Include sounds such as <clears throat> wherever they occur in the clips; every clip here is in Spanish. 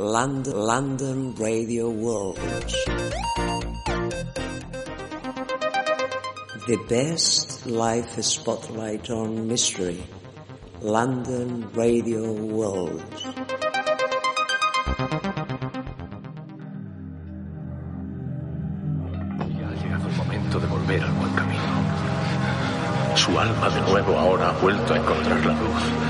London, London Radio World. The best life spotlight on mystery. London Radio World. Ya ha llegado el momento de volver al buen camino. Su alma de nuevo ahora ha vuelto a encontrar la luz.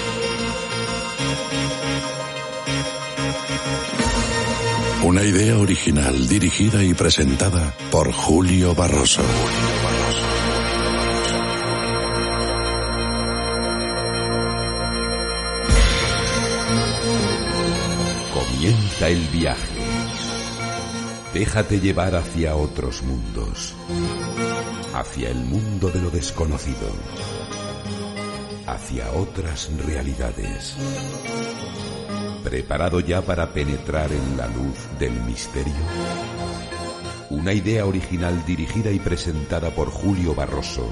Una idea original dirigida y presentada por Julio Barroso. Comienza el viaje. Déjate llevar hacia otros mundos. Hacia el mundo de lo desconocido. Hacia otras realidades. ¿Preparado ya para penetrar en la luz del misterio? Una idea original dirigida y presentada por Julio Barroso.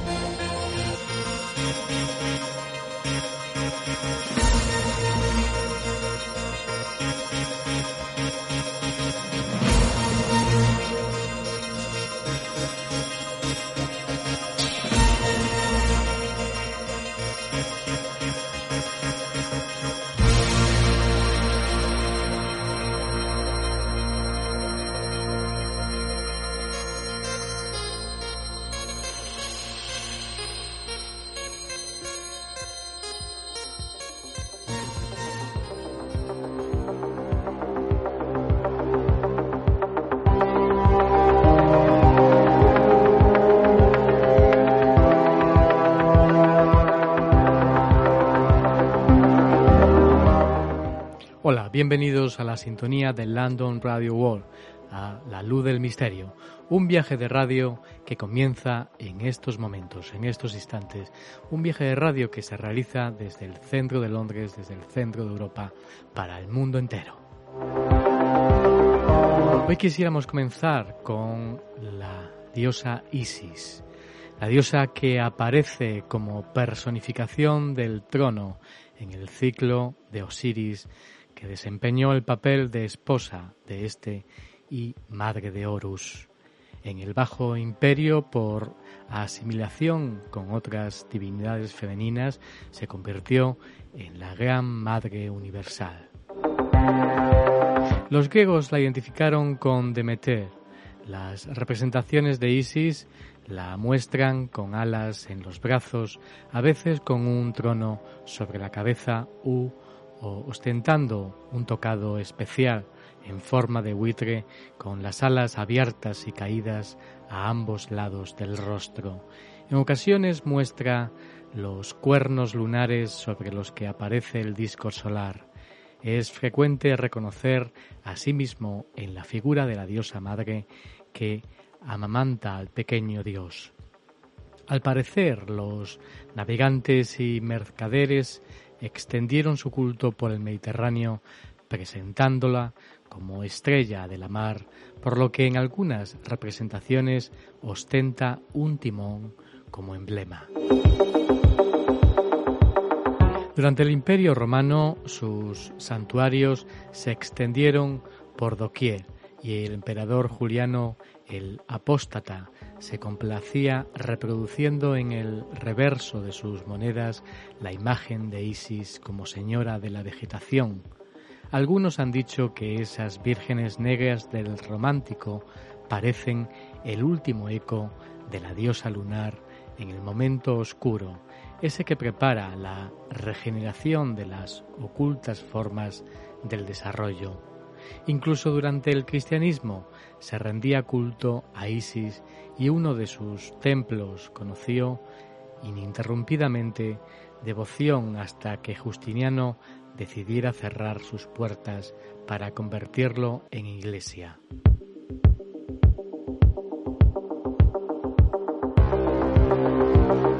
Sintonía de London Radio World, a La Luz del Misterio, un viaje de radio que comienza en estos momentos, en estos instantes, un viaje de radio que se realiza desde el centro de Londres, desde el centro de Europa, para el mundo entero. Hoy quisiéramos comenzar con la diosa Isis, la diosa que aparece como personificación del trono en el ciclo de Osiris que desempeñó el papel de esposa de este y madre de Horus. En el Bajo Imperio, por asimilación con otras divinidades femeninas, se convirtió en la Gran Madre Universal. Los griegos la identificaron con Demeter. Las representaciones de Isis la muestran con alas en los brazos, a veces con un trono sobre la cabeza u o ostentando un tocado especial en forma de buitre con las alas abiertas y caídas a ambos lados del rostro. En ocasiones muestra los cuernos lunares sobre los que aparece el disco solar. Es frecuente reconocer asimismo en la figura de la diosa madre que amamanta al pequeño dios. Al parecer, los navegantes y mercaderes extendieron su culto por el Mediterráneo, presentándola como estrella de la mar, por lo que en algunas representaciones ostenta un timón como emblema. Durante el Imperio Romano sus santuarios se extendieron por doquier y el emperador Juliano el apóstata se complacía reproduciendo en el reverso de sus monedas la imagen de Isis como señora de la vegetación, Algunos han dicho que esas vírgenes negras del romántico parecen el último eco de la diosa lunar en el momento oscuro, ese que prepara la regeneración de las ocultas formas del desarrollo. Incluso durante el cristianismo se rendía culto a Isis y uno de sus templos conoció ininterrumpidamente devoción hasta que Justiniano decidiera cerrar sus puertas para convertirlo en iglesia.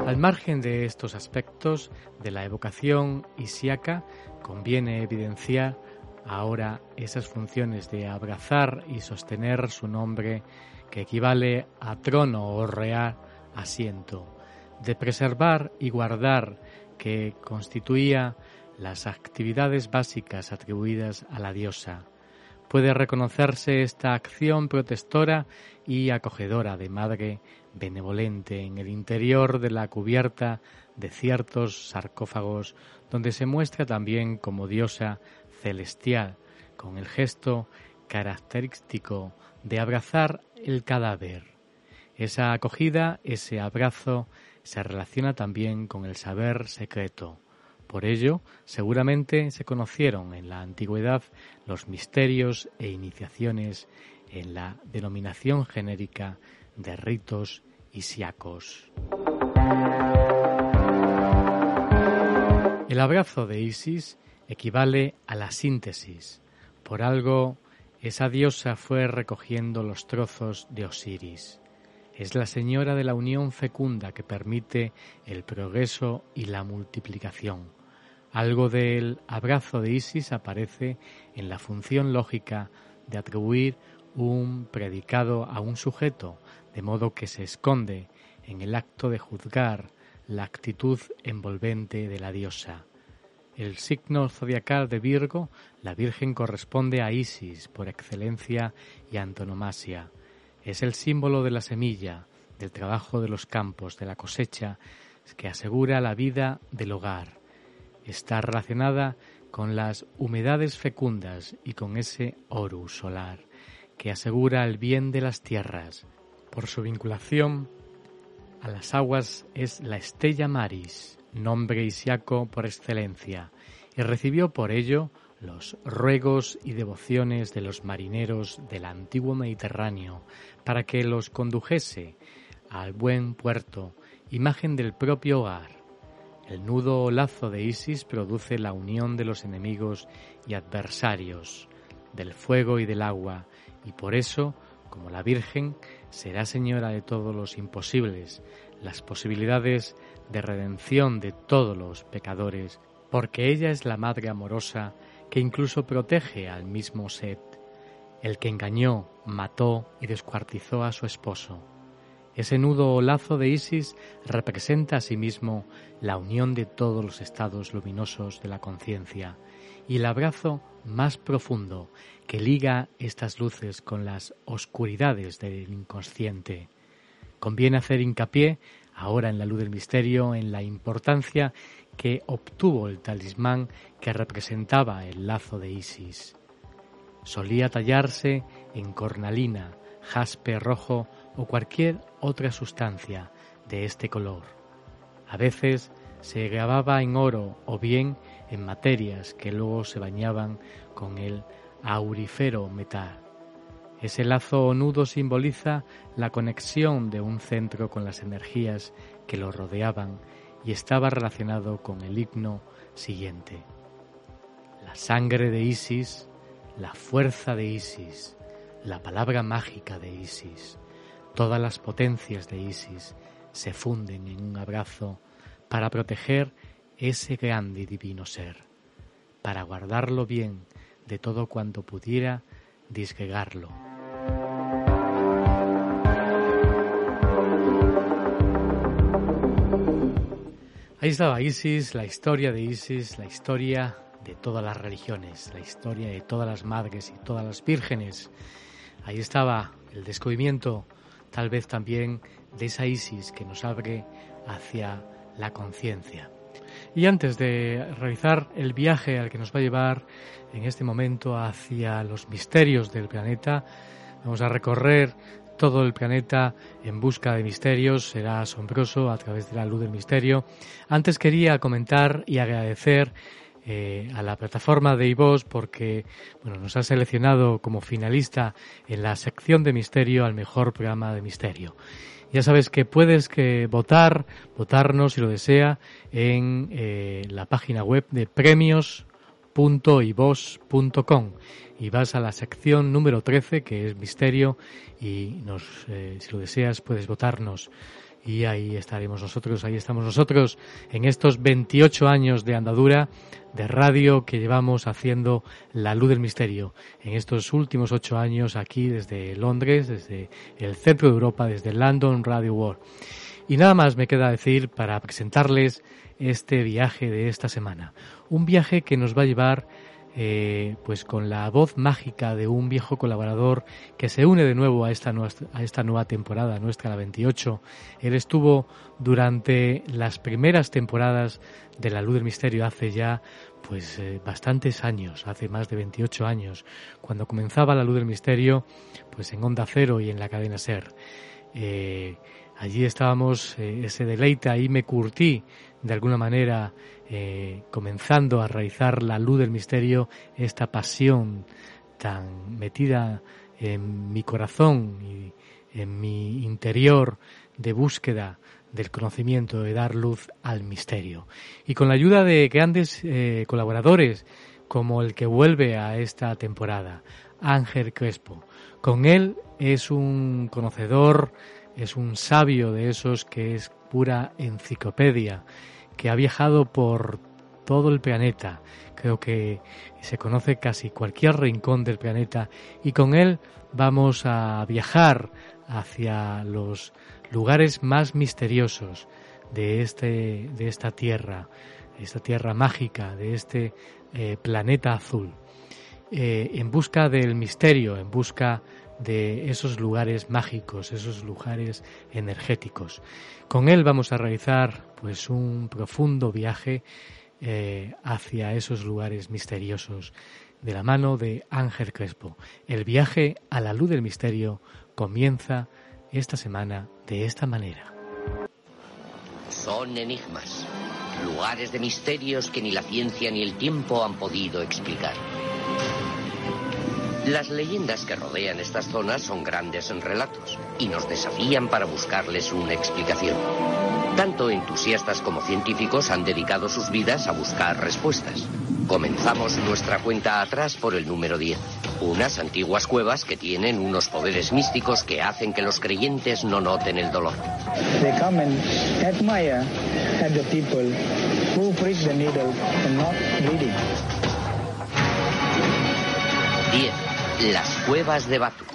Al margen de estos aspectos de la evocación isiaca, conviene evidenciar ahora esas funciones de abrazar y sostener su nombre que equivale a trono o real asiento, de preservar y guardar que constituía las actividades básicas atribuidas a la diosa. Puede reconocerse esta acción protectora y acogedora de madre benevolente en el interior de la cubierta de ciertos sarcófagos donde se muestra también como diosa celestial con el gesto característico de abrazar el cadáver. Esa acogida, ese abrazo, se relaciona también con el saber secreto. Por ello, seguramente se conocieron en la antigüedad los misterios e iniciaciones en la denominación genérica de ritos isiacos. El abrazo de Isis equivale a la síntesis. Por algo, esa diosa fue recogiendo los trozos de Osiris. Es la señora de la unión fecunda que permite el progreso y la multiplicación. Algo del abrazo de Isis aparece en la función lógica de atribuir un predicado a un sujeto, de modo que se esconde en el acto de juzgar la actitud envolvente de la diosa. El signo zodiacal de Virgo, la Virgen corresponde a Isis por excelencia y antonomasia. Es el símbolo de la semilla, del trabajo de los campos, de la cosecha, que asegura la vida del hogar. Está relacionada con las humedades fecundas y con ese orus solar, que asegura el bien de las tierras. Por su vinculación a las aguas es la Estella Maris, nombre isiaco por excelencia, y recibió por ello los ruegos y devociones de los marineros del antiguo Mediterráneo para que los condujese al buen puerto, imagen del propio hogar. El nudo o lazo de Isis produce la unión de los enemigos y adversarios, del fuego y del agua, y por eso, como la Virgen, será señora de todos los imposibles, las posibilidades de redención de todos los pecadores, porque ella es la Madre amorosa que incluso protege al mismo Set, el que engañó, mató y descuartizó a su esposo. Ese nudo o lazo de Isis representa asimismo la unión de todos los estados luminosos de la conciencia y el abrazo más profundo que liga estas luces con las oscuridades del inconsciente. Conviene hacer hincapié, ahora en la luz del misterio, en la importancia que obtuvo el talismán que representaba el lazo de Isis. Solía tallarse en cornalina, jaspe rojo o cualquier otra sustancia de este color. A veces se grababa en oro o bien en materias que luego se bañaban con el aurifero metal. Ese lazo o nudo simboliza la conexión de un centro con las energías que lo rodeaban y estaba relacionado con el himno siguiente. La sangre de Isis, la fuerza de Isis, la palabra mágica de Isis, todas las potencias de Isis se funden en un abrazo para proteger ese grande y divino ser, para guardarlo bien de todo cuanto pudiera disgregarlo. Ahí estaba Isis, la historia de Isis, la historia de todas las religiones, la historia de todas las madres y todas las vírgenes. Ahí estaba el descubrimiento, tal vez también, de esa Isis que nos abre hacia la conciencia. Y antes de realizar el viaje al que nos va a llevar en este momento hacia los misterios del planeta, vamos a recorrer todo el planeta en busca de misterios. Será asombroso a través de la luz del misterio. Antes quería comentar y agradecer eh, a la plataforma de iVox porque bueno, nos ha seleccionado como finalista en la sección de misterio al mejor programa de misterio. Ya sabes que puedes que votar, votarnos si lo desea, en eh, la página web de premios.ivos.com y vas a la sección número 13 que es misterio y nos, eh, si lo deseas puedes votarnos y ahí estaremos nosotros, ahí estamos nosotros en estos 28 años de andadura de radio que llevamos haciendo la luz del misterio en estos últimos ocho años aquí desde Londres, desde el centro de Europa, desde London Radio World. Y nada más me queda decir para presentarles este viaje de esta semana. Un viaje que nos va a llevar eh, pues con la voz mágica de un viejo colaborador que se une de nuevo a esta, nueva temporada, nuestra la 28. Él estuvo durante las primeras temporadas de La Luz del Misterio hace ya pues eh, bastantes años, hace más de 28 años, cuando comenzaba La Luz del Misterio, pues en Onda Cero y en la cadena Ser. Eh, allí estábamos, ese deleite, ahí me curtí de alguna manera eh, comenzando a realizar la luz del misterio, esta pasión tan metida en mi corazón y en mi interior de búsqueda del conocimiento, de dar luz al misterio. Y con la ayuda de grandes eh, colaboradores, como el que vuelve a esta temporada, Ángel Crespo. Con él es un conocedor, es un sabio de esos que es pura enciclopedia que ha viajado por todo el planeta. Creo que se conoce casi cualquier rincón del planeta y con él vamos a viajar hacia los lugares más misteriosos de este de esta tierra, esta tierra mágica, de este eh, planeta azul, eh, en busca del misterio, en busca esos lugares mágicos, esos lugares energéticos. Con él vamos a realizar pues un profundo viaje eh, hacia esos lugares misteriosos de la mano de Ángel Crespo. El viaje a la luz del misterio comienza esta semana de esta manera. Son enigmas, lugares de misterios que ni la ciencia ni el tiempo han podido explicar. Las leyendas que rodean estas zonas son grandes en relatos y nos desafían para buscarles una explicación. Tanto entusiastas como científicos han dedicado sus vidas a buscar respuestas. Comenzamos nuestra cuenta atrás por el número 10. Unas antiguas cuevas que tienen unos poderes místicos que hacen que los creyentes no noten el dolor. They come and admire at the people who prick the needle and not bleeding. 10. Las cuevas de Batu.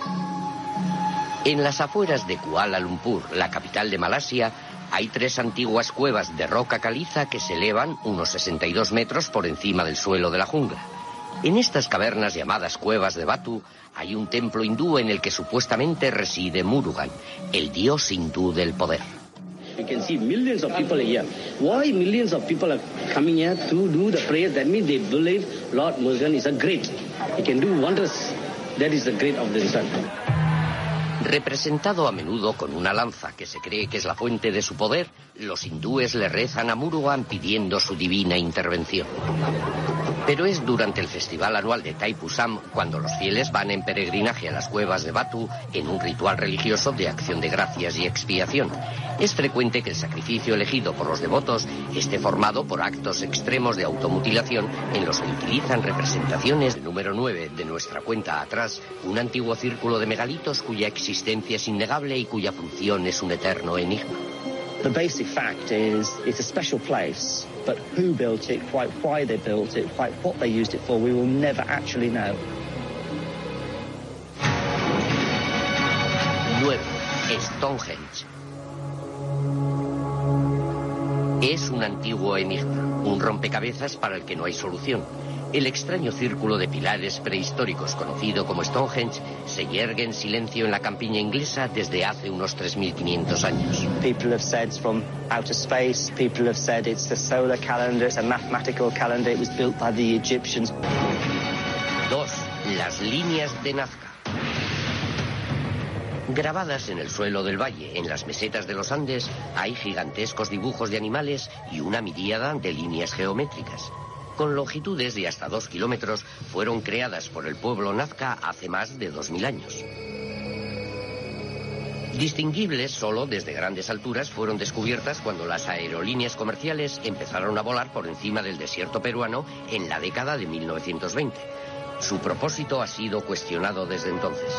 En las afueras de Kuala Lumpur, la capital de Malasia, hay tres antiguas cuevas de roca caliza que se elevan unos 62 metros por encima del suelo de la jungla. En estas cavernas llamadas cuevas de Batu hay un templo hindú en el que supuestamente reside Murugan, el dios hindú del poder. Lord Murugan is a great. He can do wonders. Representado a menudo con una lanza que se cree que es la fuente de su poder, los hindúes le rezan a Murugan pidiendo su divina intervención. Pero es durante el festival anual de Taipusam cuando los fieles van en peregrinaje a las cuevas de Batu en un ritual religioso de acción de gracias y expiación. Es frecuente que el sacrificio elegido por los devotos esté formado por actos extremos de automutilación en los que utilizan representaciones. Número 9 de nuestra cuenta atrás, un antiguo círculo de megalitos cuya existencia es innegable y cuya función es un eterno enigma. The basic fact is it's a special place, but who built it, quite why they built it, quite what they used it for, we will never actually know. 9. Stonehenge. Es un antiguo enigma, un rompecabezas para el que no hay solución. El extraño círculo de pilares prehistóricos conocido como Stonehenge se yergue en silencio en la campiña inglesa desde hace unos 3.500 años. People have said from outer space. People have said it's the solar calendar. It's a mathematical calendar. It was built by the Egyptians. Dos, las líneas de Nazca. Grabadas en el suelo del valle, en las mesetas de los Andes, hay gigantescos dibujos de animales y una miríada de líneas geométricas. Con longitudes de hasta dos kilómetros, fueron creadas por el pueblo Nazca hace más de dos mil años. Distinguibles solo desde grandes alturas fueron descubiertas cuando las aerolíneas comerciales empezaron a volar por encima del desierto peruano en la década de 1920. Su propósito ha sido cuestionado desde entonces.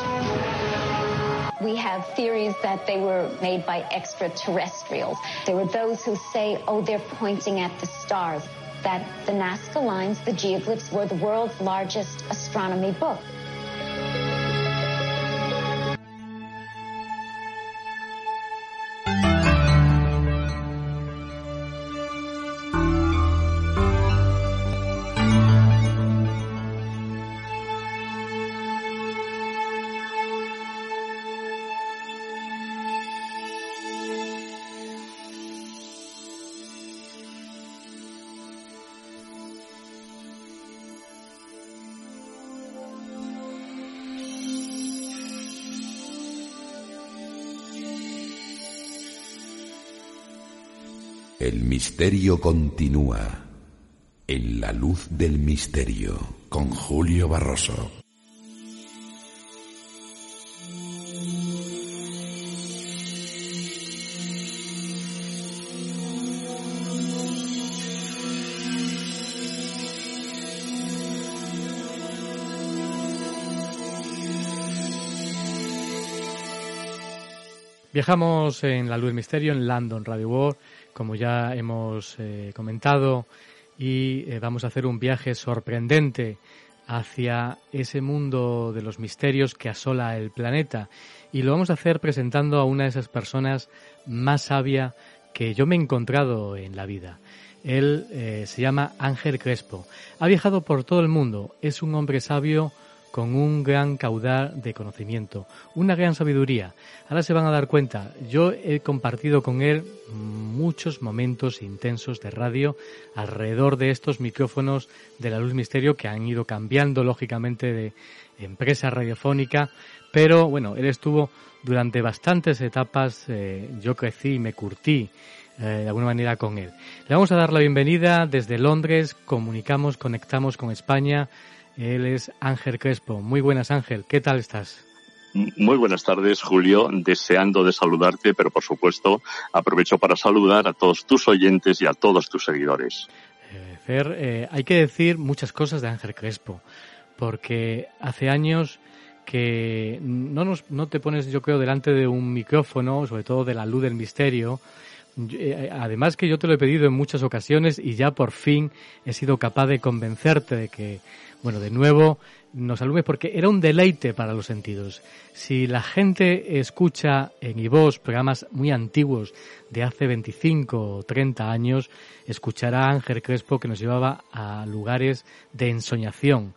We have theories that they were made by extraterrestrials. There were those who say, oh, they're pointing at the stars. That the Nazca lines, the geoglyphs, were the world's largest astronomy book. Misterio continúa en la luz del misterio con Julio Barroso. Viajamos en la luz del misterio en London Radio World, como ya hemos eh, comentado, y eh, vamos a hacer un viaje sorprendente hacia ese mundo de los misterios que asola el planeta. Y lo vamos a hacer presentando a una de esas personas más sabia que yo me he encontrado en la vida. Él eh, se llama Ángel Crespo. Ha viajado por todo el mundo. Es un hombre sabio con un gran caudal de conocimiento, una gran sabiduría. Ahora se van a dar cuenta, yo he compartido con él muchos momentos intensos de radio alrededor de estos micrófonos de la luz misterio que han ido cambiando lógicamente de empresa radiofónica, pero bueno, él estuvo durante bastantes etapas, eh, yo crecí y me curtí eh, de alguna manera con él. Le vamos a dar la bienvenida desde Londres, comunicamos, conectamos con España, él es Ángel Crespo. Muy buenas, Ángel. ¿Qué tal estás? Muy buenas tardes, Julio. Deseando de saludarte, pero por supuesto aprovecho para saludar a todos tus oyentes y a todos tus seguidores. Eh, Fer, eh, hay que decir muchas cosas de Ángel Crespo, porque hace años que no, nos, no te pones, yo creo, delante de un micrófono, sobre todo de la luz del misterio, además que yo te lo he pedido en muchas ocasiones y ya por fin he sido capaz de convencerte de que bueno, de nuevo, nos alumes porque era un deleite para los sentidos. Si la gente escucha en iVoz programas muy antiguos de hace 25 o 30 años, escuchará a Ángel Crespo que nos llevaba a lugares de ensoñación.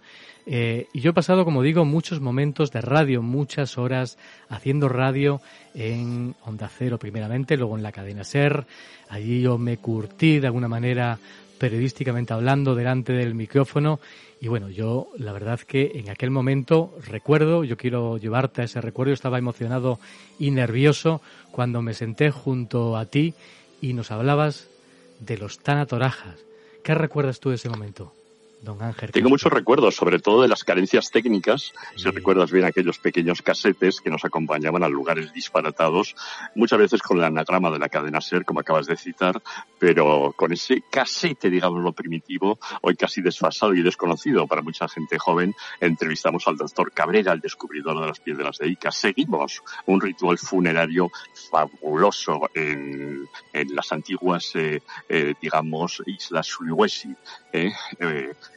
Eh, y yo he pasado, como digo, muchos momentos de radio, muchas horas haciendo radio en Onda Cero primeramente, luego en la cadena Ser. Allí yo me curtí de alguna manera periodísticamente hablando delante del micrófono y bueno, yo la verdad que en aquel momento recuerdo, yo quiero llevarte a ese recuerdo, estaba emocionado y nervioso cuando me senté junto a ti y nos hablabas de los tanatorajas. ¿Qué recuerdas tú de ese momento? Don Ángel. Tengo muchos recuerdos, sobre todo de las carencias técnicas. Si recuerdas bien aquellos pequeños casetes que nos acompañaban a lugares disparatados, muchas veces con el anagrama de la cadena SER, como acabas de citar, pero con ese casete, digamos, lo primitivo, hoy casi desfasado y desconocido para mucha gente joven, entrevistamos al doctor Cabrera, el descubridor de las piedras de Ica. Seguimos un ritual funerario fabuloso en, en las antiguas, eh, eh, digamos, islas Sulawesi. Eh,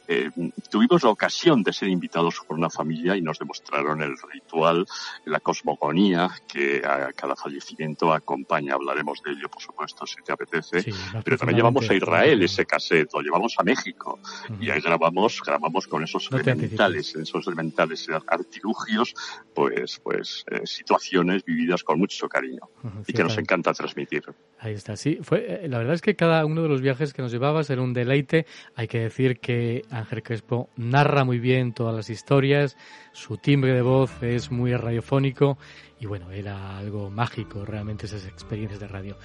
eh, tuvimos la ocasión de ser invitados por una familia y nos demostraron el ritual, la cosmogonía que a cada fallecimiento acompaña. Hablaremos de ello, por supuesto, si te apetece. pero también llevamos a Israel ese cassette, lo llevamos a México y ahí grabamos, grabamos con esos elementales, esos elementales artilugios, pues, pues eh, situaciones vividas con mucho cariño y que nos encanta transmitir. Ahí está, sí. Fue, eh, la verdad es que cada uno de los viajes que nos llevabas era un deleite. Hay que decir que Ángel Crespo narra muy bien todas las historias, su timbre de voz es muy radiofónico y bueno, era algo mágico realmente esas experiencias de radio.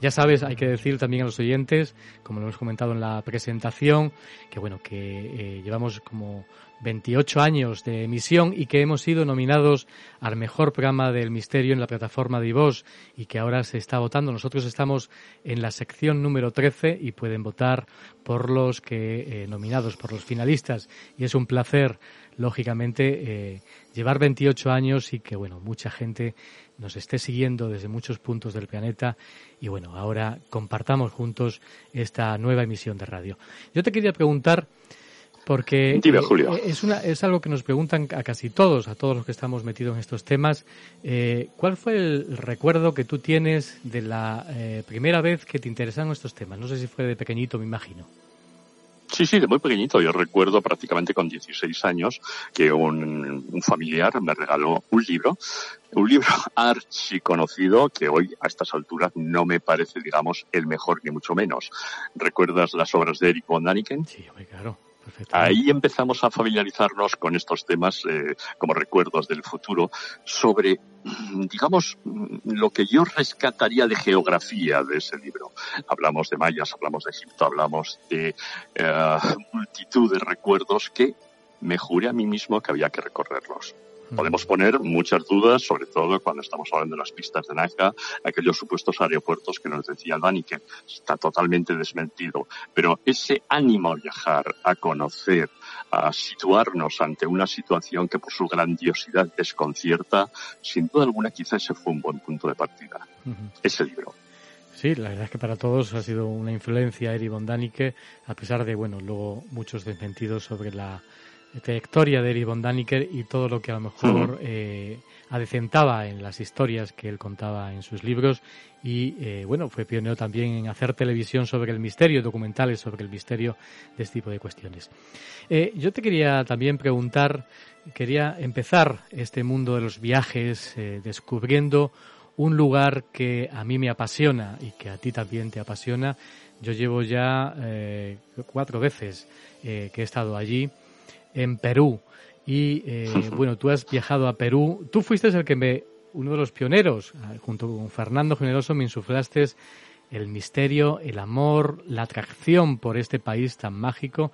Ya sabes, hay que decir también a los oyentes, como lo hemos comentado en la presentación, que bueno, que eh, llevamos como 28 años de emisión y que hemos sido nominados al mejor programa del misterio en la plataforma de iVox y que ahora se está votando. Nosotros estamos en la sección número 13 y pueden votar por los que eh, nominados, por los finalistas y es un placer, lógicamente, eh, llevar 28 años y que bueno, mucha gente nos esté siguiendo desde muchos puntos del planeta y bueno, ahora compartamos juntos esta nueva emisión de radio. Yo te quería preguntar porque eh, Es, una, es algo que nos preguntan a casi todos, a todos los que estamos metidos en estos temas. Eh, ¿Cuál fue el recuerdo que tú tienes de la eh, primera vez que te interesaron estos temas? No sé si fue de pequeñito, me imagino. Sí, sí, de muy pequeñito. Yo recuerdo prácticamente con 16 años que un, un familiar me regaló un libro, un libro <laughs> archiconocido que hoy a estas alturas no me parece, digamos, el mejor ni mucho menos. ¿Recuerdas las obras de Eric von Daniken? Sí, claro. Ahí empezamos a familiarizarnos con estos temas eh, como recuerdos del futuro sobre, digamos, lo que yo rescataría de geografía de ese libro. Hablamos de mayas, hablamos de Egipto, hablamos de eh, multitud de recuerdos que me juré a mí mismo que había que recorrerlos. Podemos poner muchas dudas, sobre todo cuando estamos hablando de las pistas de Nazca, aquellos supuestos aeropuertos que nos decía Dani, que está totalmente desmentido. Pero ese ánimo a viajar, a conocer, a situarnos ante una situación que por su grandiosidad desconcierta, sin duda alguna quizá ese fue un buen punto de partida. Ese libro. Sí, la verdad es que para todos ha sido una influencia Eri von a pesar de, bueno, luego muchos desmentidos sobre la trayectoria de Erich von y todo lo que a lo mejor eh, adecentaba en las historias que él contaba en sus libros. Y eh, bueno fue pionero también en hacer televisión sobre el misterio documentales sobre el misterio de este tipo de cuestiones. Eh, yo te quería también preguntar quería empezar este mundo de los viajes descubriendo un lugar que a mí me apasiona y que a ti también te apasiona. Yo llevo ya cuatro veces que he estado allí en Perú. Y eh, <laughs> bueno, tú has viajado a Perú. Tú fuiste el que me, uno de los pioneros, ah, junto con Fernando Generoso, me insuflaste el misterio, el amor, la atracción por este país tan mágico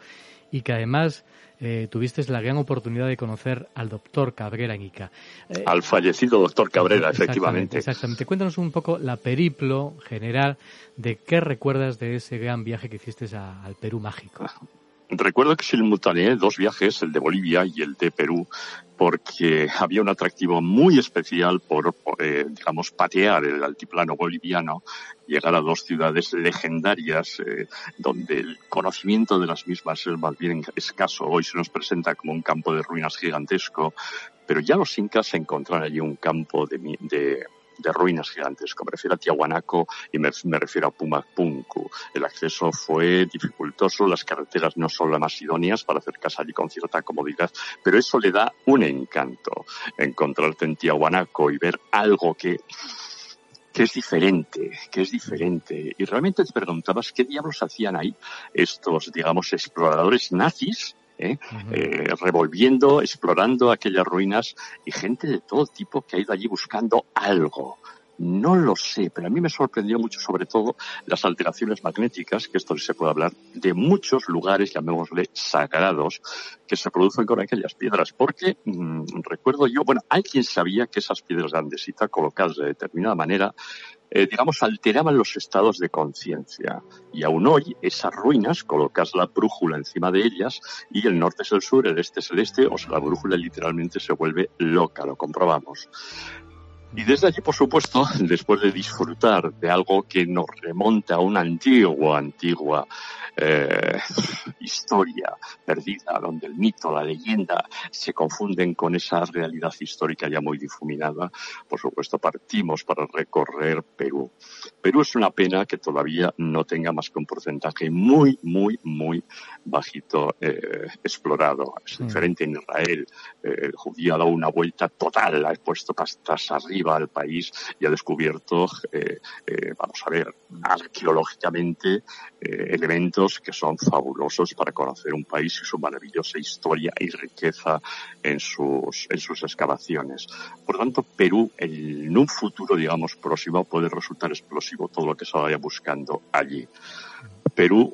y que además eh, tuviste la gran oportunidad de conocer al doctor Cabrera en Ica. Eh, al fallecido doctor Cabrera, efectivamente. Exactamente. Cuéntanos un poco la periplo general de qué recuerdas de ese gran viaje que hiciste al Perú mágico. Recuerdo que simultaneé dos viajes, el de Bolivia y el de Perú, porque había un atractivo muy especial por, eh, digamos, patear el altiplano boliviano, llegar a dos ciudades legendarias, eh, donde el conocimiento de las mismas es más bien escaso. Hoy se nos presenta como un campo de ruinas gigantesco, pero ya los incas encontraron allí un campo de, de de ruinas gigantes. Me refiero a Tiahuanaco y me, refiero a Pumapunku. El acceso fue dificultoso, las carreteras no son las más idóneas para acercarse allí con cierta comodidad, pero eso le da un encanto. Encontrarte en Tiahuanaco y ver algo que que es diferente, que es diferente. Y realmente te preguntabas qué diablos hacían ahí estos, digamos, exploradores nazis ¿eh? eh, revolviendo, explorando aquellas ruinas y gente de todo tipo que ha ido allí buscando algo. No lo sé, pero a mí me sorprendió mucho sobre todo las alteraciones magnéticas, que esto se puede hablar de muchos lugares, llamémosle sagrados, que se producen con aquellas piedras. Porque mm, recuerdo yo, bueno, alguien sabía que esas piedras de andesita colocadas de determinada manera eh, digamos, alteraban los estados de conciencia. Y aún hoy, esas ruinas, colocas la brújula encima de ellas y el norte es el sur, el este es el este, o sea, la brújula literalmente se vuelve loca, lo comprobamos. Y desde allí, por supuesto, <laughs> después de disfrutar de algo que nos remonta a una antigua, antigua eh, <laughs> historia perdida, donde el mito, la leyenda se confunden con esa realidad histórica ya muy difuminada, por supuesto partimos para recorrer Perú. Perú es una pena que todavía no tenga más que un porcentaje muy, muy, muy bajito eh, explorado. Es diferente en Israel. Eh, el judío ha dado una vuelta total, ha puesto pastas arriba al país y ha descubierto, eh, vamos a ver, arqueológicamente elementos que son fabulosos para conocer un país y su maravillosa historia y riqueza en sus, en sus excavaciones. Por tanto, Perú en un futuro, digamos, próximo puede resultar explosivo todo lo que se vaya buscando allí. Perú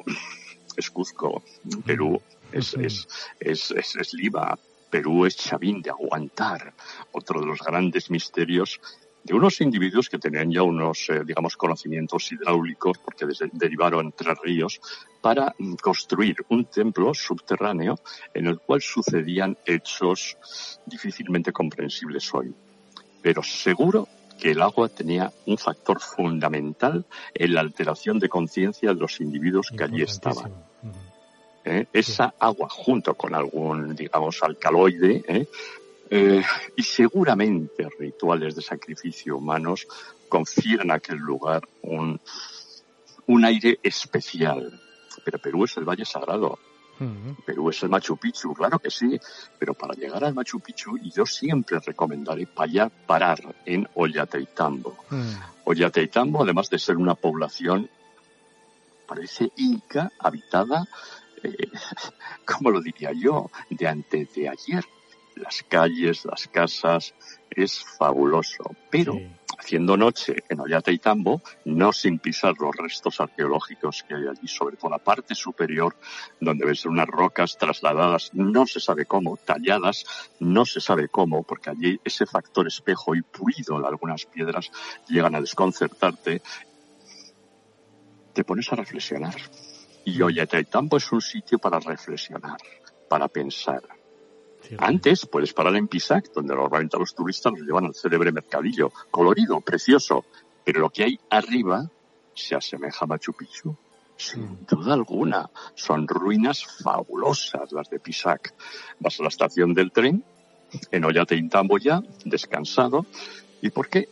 es Cuzco, Perú es, es, es, es, Lima, Perú es Chavín de aguantar, otro de los grandes misterios de unos individuos que tenían ya unos, eh, digamos, conocimientos hidráulicos, porque derivaron tres ríos, para mm, construir un templo subterráneo en el cual sucedían hechos difícilmente comprensibles hoy. Pero seguro que el agua tenía un factor fundamental en la alteración de conciencia de los individuos que allí estaban. ¿Eh? Esa agua, junto con algún, digamos, alcaloide, ¿eh? Eh, y seguramente rituales de sacrificio humanos confieren a aquel lugar un, un aire especial. Pero Perú es el Valle Sagrado. Perú es el Machu Picchu, claro que sí, pero para llegar al Machu Picchu yo siempre recomendaré para parar en Ollantaytambo. Mm. Ollantaytambo, además de ser una población, parece inca, habitada, eh, <laughs> ¿cómo lo diría yo?, de antes de ayer. Las calles, las casas, es fabuloso, pero haciendo noche en Ollata y Tambo, no sin pisar los restos arqueológicos que hay allí, sobre todo la parte superior, donde ves unas rocas trasladadas, no se sabe cómo, talladas, no se sabe cómo, porque allí ese factor espejo y pulido de algunas piedras llegan a desconcertarte, te pones a reflexionar. Y Ollata y Tambo es un sitio para reflexionar, para pensar antes puedes parar en Pisac, donde normalmente los turistas los llevan al célebre mercadillo, colorido, precioso, pero lo que hay arriba se asemeja a Machu Picchu. Sin duda alguna, son ruinas fabulosas las de Pisac. Vas a la estación del tren, en Ollate ya, descansado, ¿y por qué?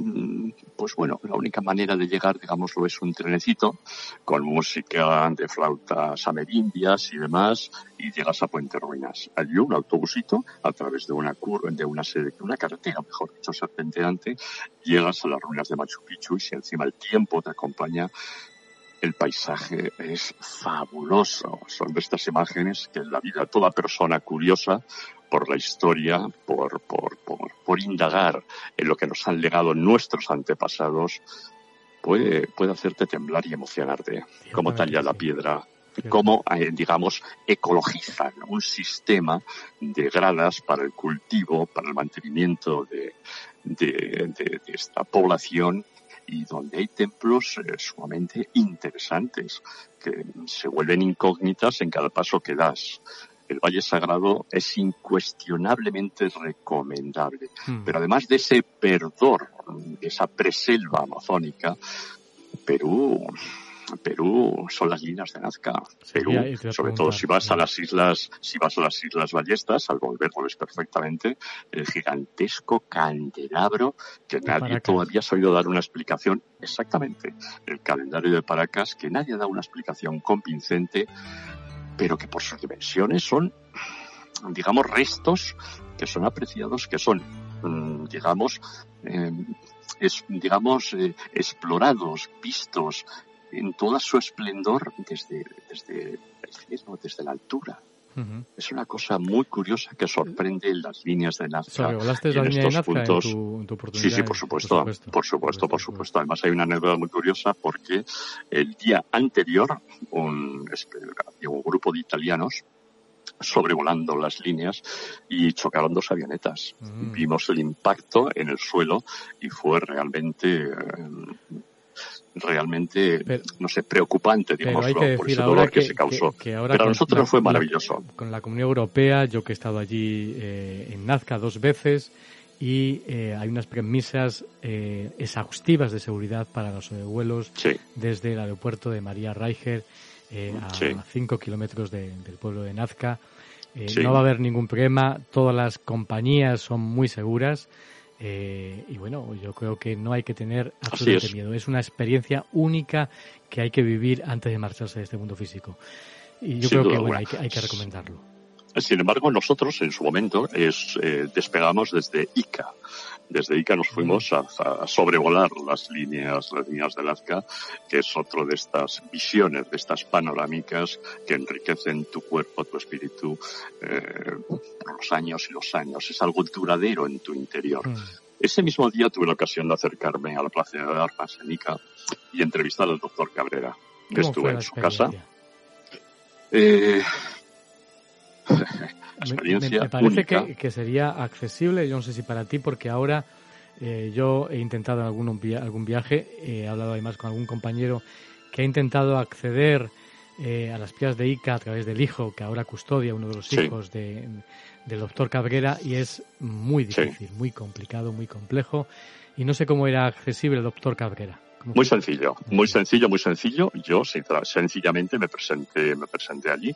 Mm, pues bueno, la única manera de llegar, digámoslo, es un trenecito con música de flautas amerindias y demás, y llegas a Puente Ruinas. Allí un autobusito, a través de una curva, de una, una carretera, mejor dicho, serpenteante, llegas a las ruinas de Machu Picchu y si encima el tiempo te acompaña, el paisaje es fabuloso. Son de estas imágenes que en la vida toda persona curiosa por la historia, por, por, por, por, indagar en lo que nos han legado nuestros antepasados, puede, puede hacerte temblar y emocionarte. Cómo talla la piedra, cómo, eh, digamos, ecologizan un sistema de gradas para el cultivo, para el mantenimiento de, de, de, esta población y donde hay templos eh, sumamente interesantes que se vuelven incógnitas en cada paso que das el Valle Sagrado es incuestionablemente recomendable. Hmm. Pero además de ese perdor, de esa preselva amazónica, Perú, Perú son las líneas de Nazca. Perú, sobre todo si vas a las islas, si vas a las islas Ballestas, al volver lo ves perfectamente, el gigantesco candelabro que nadie todavía ha sabido dar una explicación exactamente. El calendario de Paracas que nadie ha dado una explicación convincente pero que por sus dimensiones son, digamos, restos que son apreciados, que son, mm, digamos, es, digamos, eh, explorados, vistos en toda su esplendor desde, desde el cielo, desde la altura. Es una cosa muy curiosa que sorprende las líneas de Nazca. en estos puntos. sí, sí, por supuesto, por supuesto, por supuesto, Además hay una anécdota muy curiosa porque el día anterior un, un grupo de italianos sobrevolando las líneas y chocaron dos avionetas. Mm. Vimos el impacto en el suelo y fue realmente eh, realmente, no sé, preocupante, digamos, por ese dolor que, se causó. Pero a nosotros fue maravilloso. con la Comunidad Europea, yo que he estado allí eh, en Nazca dos veces, y eh, hay unas premisas eh, exhaustivas de seguridad para los vuelos desde el aeropuerto de María Reicher eh, a 5 kilómetros del pueblo de Nazca. No va a haber ningún problema, todas las compañías son muy seguras y bueno, yo creo que no hay que tener absolutamente miedo. Es una experiencia única que hay que vivir antes de marcharse de este mundo físico. Y yo creo que, bueno, hay que, hay que recomendarlo. Sin embargo, nosotros en su momento es, eh, despegamos desde Ica. Desde Ica nos fuimos a, sobrevolar las líneas, las líneas de Lazca, que es otro de estas visiones, de estas panorámicas que enriquecen tu cuerpo, tu espíritu, eh, por los años y los años. Es algo duradero en tu interior. Mm. Ese mismo día tuve la ocasión de acercarme a la Plaza de Armas en Ica y entrevistar al doctor Cabrera, que estuve en su casa. Eh, me, parece que, sería accesible, yo no sé si para ti, porque ahora eh, yo he intentado algún, algún viaje, he hablado además con algún compañero que ha intentado acceder eh, a las piedras de Ica a través del hijo, que ahora custodia uno de los hijos de, del doctor Cabrera, y es muy difícil, muy complicado, muy complejo, y no sé cómo era accesible el doctor Cabrera. Muy sencillo, muy sencillo, muy sencillo. Yo sencillamente me presenté, me presenté allí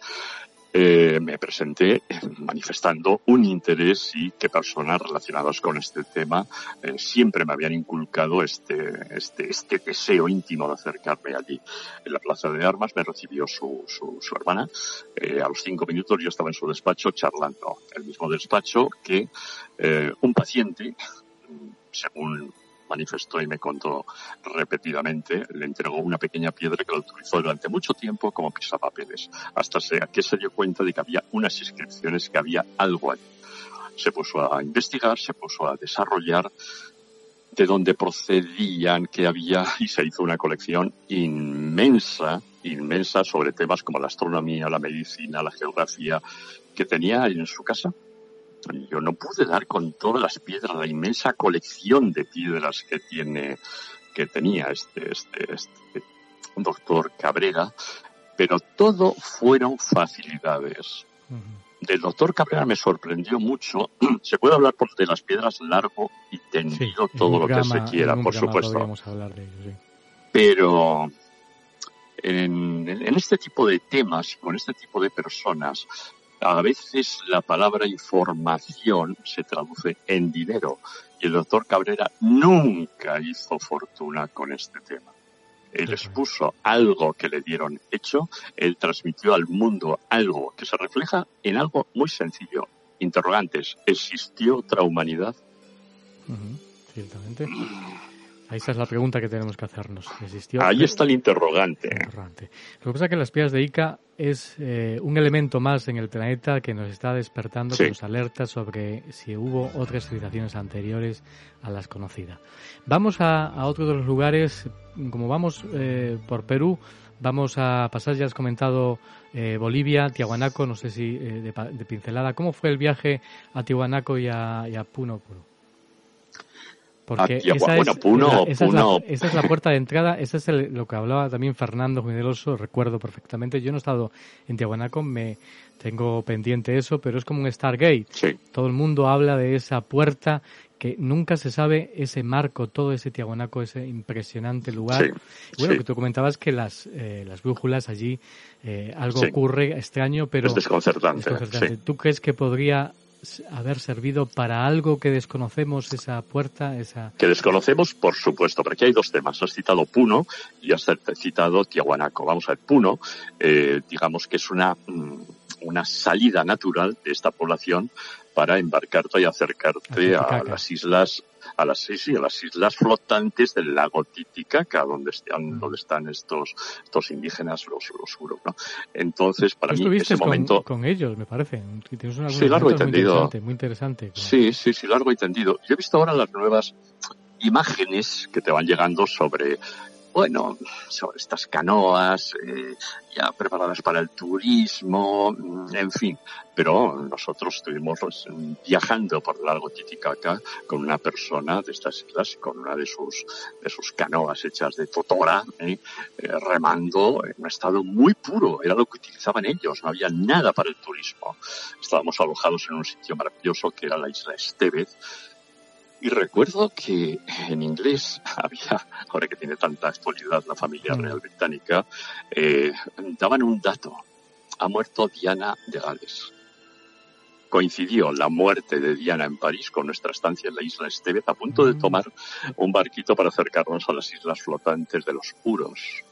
eh, me presenté manifestando un interés y que personas relacionadas con este tema eh, siempre me habían inculcado este, este, este deseo íntimo de acercarme allí. En la Plaza de Armas me recibió su, su, su hermana. Eh, a los cinco minutos yo estaba en su despacho charlando. El mismo despacho que eh, un paciente, según manifestó y me contó repetidamente, le entregó una pequeña piedra que lo utilizó durante mucho tiempo como pisapapeles, hasta que se dio cuenta de que había unas inscripciones, que había algo allí. Se puso a investigar, se puso a desarrollar de dónde procedían, qué había, y se hizo una colección inmensa, inmensa sobre temas como la astronomía, la medicina, la geografía, que tenía en su casa yo no pude dar con todas las piedras, la inmensa colección de piedras que tiene, que tenía este, este, este doctor Cabrera, pero todo fueron facilidades. Del doctor Cabrera me sorprendió mucho. <clears throat> Se puede hablar por de las piedras largo y tendido todo lo que se quiera, por supuesto. Pero en, en, este tipo de temas, con este tipo de personas, a veces la palabra información se traduce en dinero y el doctor Cabrera nunca hizo fortuna con este tema. Él expuso algo que le dieron hecho, él transmitió al mundo algo que se refleja en algo muy sencillo. Interrogantes, ¿existió otra humanidad? ciertamente. Esa es la pregunta que tenemos que hacernos. ¿Existió Ahí está el interrogante. Lo que pasa es que las piedras de Ica es eh, un elemento más en el planeta que nos está despertando, que nos alerta sobre si hubo otras civilizaciones anteriores a las conocidas. Vamos a, otro de los lugares, como vamos eh, por Perú, vamos a pasar, ya has comentado eh, Bolivia, Tiahuanaco, no sé si de, pincelada. ¿Cómo fue el viaje a Tiahuanaco y a, y a Puno? Puno? Porque esa, es, la, puerta de entrada, eso es lo que hablaba también Fernando Generoso, recuerdo perfectamente. Yo no he estado en Tiahuanaco, me tengo pendiente eso, pero es como un Stargate. Todo el mundo habla de esa puerta que nunca se sabe ese marco, todo ese Tiahuanaco, ese impresionante lugar. bueno, que tú comentabas que las, eh, las brújulas allí, eh, algo ocurre extraño, pero... Es desconcertante. ¿Tú crees que podría haber servido para algo que desconocemos esa puerta, esa... Que desconocemos, por supuesto, porque hay dos temas. Has citado Puno y has citado Tiahuanaco. Vamos a ver, Puno, eh, digamos que es una, mm, una salida natural de esta población para embarcarte y acercarte a las islas a las, sí, a las islas flotantes del lago Titicaca, donde están, mm. donde están estos, estos indígenas, los, los ¿no? Entonces, para mí, ese momento. Con, ellos, me parece. sí, largo y tendido. Muy interesante. Sí, sí, sí, largo y tendido. Yo he visto ahora las nuevas imágenes que te van llegando sobre bueno, sobre estas canoas eh, ya preparadas para el turismo, mm, en fin. Pero nosotros estuvimos pues, viajando por el lago Titicaca con una persona de estas islas, con una de sus, de sus canoas hechas de totora, ¿eh? Eh, remando en un estado muy puro. Era lo que utilizaban ellos, no había nada para el turismo. Estábamos alojados en un sitio maravilloso que era la isla Estevez, Y recuerdo que en inglés <laughs> había, ahora que tiene tanta actualidad la familia real británica, eh, daban un dato. Ha muerto Diana de Gales. Coincidió la muerte de Diana en París con nuestra estancia en la isla Estevez, a punto de tomar un barquito para acercarnos a las islas flotantes de los Puros.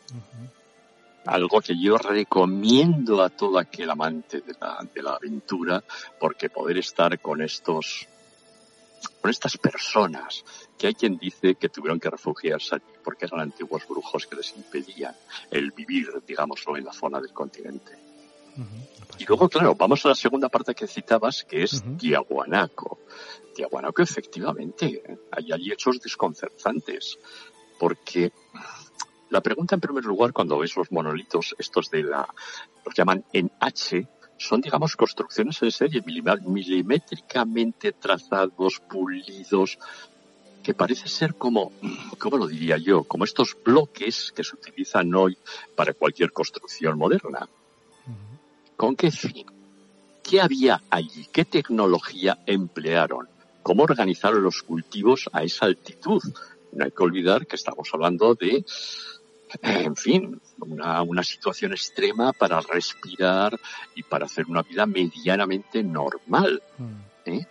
Algo que yo recomiendo a todo aquel amante de la, de la aventura, porque poder estar con estos con estas personas que hay quien dice que tuvieron que refugiarse allí porque eran antiguos brujos que les impedían el vivir, digámoslo, en la zona del continente. Y luego, claro, vamos a la segunda parte que citabas, que es Tiahuanaco. Tiahuanaco, efectivamente, hay allí hechos desconcertantes, porque la pregunta, en primer lugar, cuando ves los monolitos, estos de la, los llaman en H, son, digamos, construcciones en serie, milimétricamente trazados, pulidos, que parece ser como, ¿cómo lo diría yo? Como estos bloques que se utilizan hoy para cualquier construcción moderna. ¿Con qué fin? ¿Qué había allí? ¿Qué tecnología emplearon? ¿Cómo organizaron los cultivos a esa altitud? No hay que olvidar que estamos hablando de, en fin, una, una situación extrema para respirar y para hacer una vida medianamente normal. ¿eh?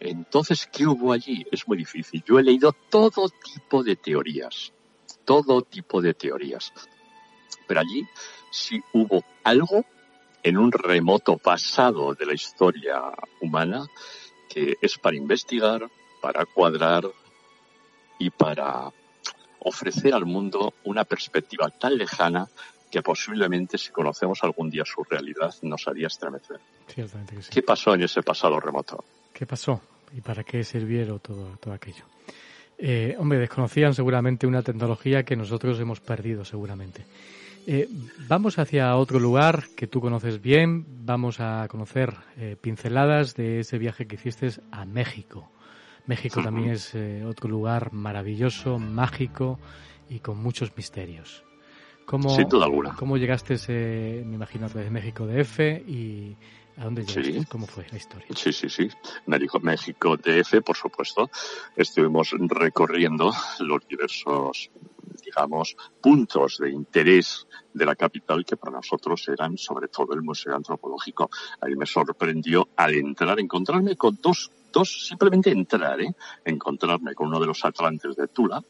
Entonces, ¿qué hubo allí? Es muy difícil. Yo he leído todo tipo de teorías, todo tipo de teorías. Pero allí sí hubo algo en un remoto pasado de la historia humana que es para investigar, para cuadrar y para ofrecer al mundo una perspectiva tan lejana que posiblemente si conocemos algún día su realidad nos haría estremecer. Ciertamente que sí. ¿Qué pasó en ese pasado remoto? ¿Qué pasó? ¿Y para qué sirvieron todo, todo aquello? Eh, hombre, desconocían seguramente una tecnología que nosotros hemos perdido seguramente. Eh, vamos hacia otro lugar que tú conoces bien. Vamos a conocer eh, pinceladas de ese viaje que hiciste a México. México también es eh, otro lugar maravilloso, mágico y con muchos misterios. ¿Cómo, Sin duda alguna. ¿Cómo llegaste, ese, me imagino, desde México DF y a dónde llegaste? Sí. ¿Cómo fue la historia? Sí, sí, sí. México, México DF, por supuesto. Estuvimos recorriendo los diversos, digamos, puntos de interés de la capital que para nosotros eran sobre todo el Museo Antropológico. Ahí me sorprendió al entrar, encontrarme con dos, dos, simplemente entrar, ¿eh? encontrarme con uno de los atlantes de Tula,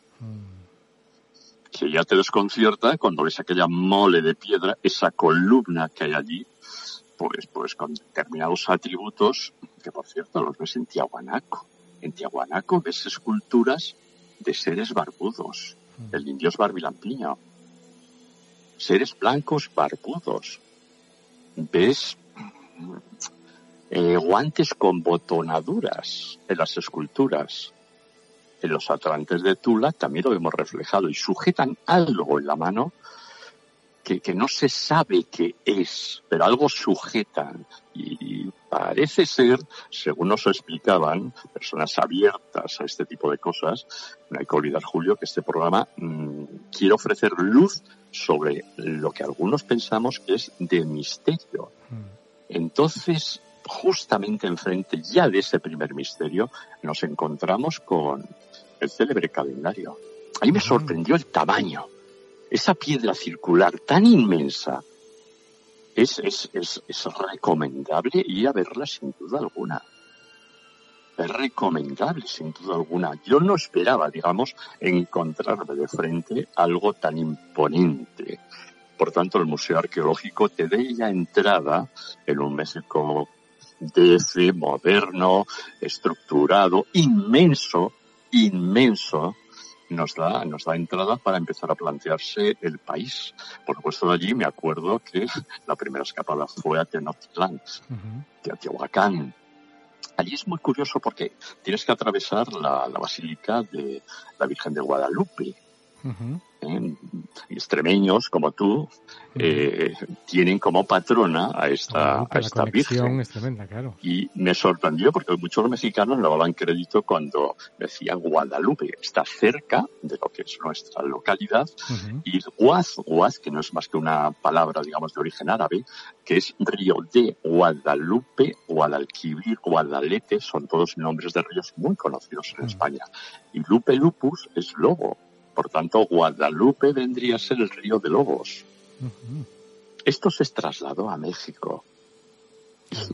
que ya te desconcierta cuando ves aquella mole de piedra, esa columna que hay allí, pues, pues con determinados atributos, que por cierto los ves en Tiahuanaco. En Tiahuanaco ves esculturas de seres barbudos, el indio es barbilampiño, seres blancos barbudos. Ves eh, guantes con botonaduras en las esculturas. En los atlantes de Tula también lo vemos reflejado y sujetan algo en la mano que, que no se sabe qué es, pero algo sujetan y parece ser, según nos explicaban, personas abiertas a este tipo de cosas, no hay que olvidar, Julio, que este programa mmm, quiere ofrecer luz sobre lo que algunos pensamos que es de misterio. Entonces, justamente enfrente ya de ese primer misterio, nos encontramos con el célebre calendario. Ahí me sorprendió el tamaño. Esa piedra circular tan inmensa es, es, es, es recomendable ir a verla sin duda alguna. Es recomendable sin duda alguna. Yo no esperaba, digamos, encontrarme de frente algo tan imponente. Por tanto, el Museo Arqueológico te da ya entrada en un México DF, moderno, estructurado, inmenso, inmenso, nos da, nos da entrada para empezar a plantearse el país. Por supuesto, de allí me acuerdo que <laughs> la primera escapada fue a Tenochtitlán, Ujú. Teotihuacán. Allí es muy curioso porque tienes que atravesar la, la Basílica de la Virgen de Guadalupe. ¿Eh? extremeños como tú eh, tienen como patrona a esta, a esta virgen. Es tremenda, claro. Y me sorprendió porque muchos mexicanos le daban crédito cuando decían Guadalupe, está cerca de lo que es nuestra localidad, y Guaz, Guaz, que no es más que una palabra, digamos, de origen árabe, que es río de Guadalupe, Guadalquivir, Guadalete, son todos nombres de ríos muy conocidos en España. Y Lupe Lupus es lobo, por tanto, Guadalupe vendría a ser el río de Lobos. Esto se trasladó a México.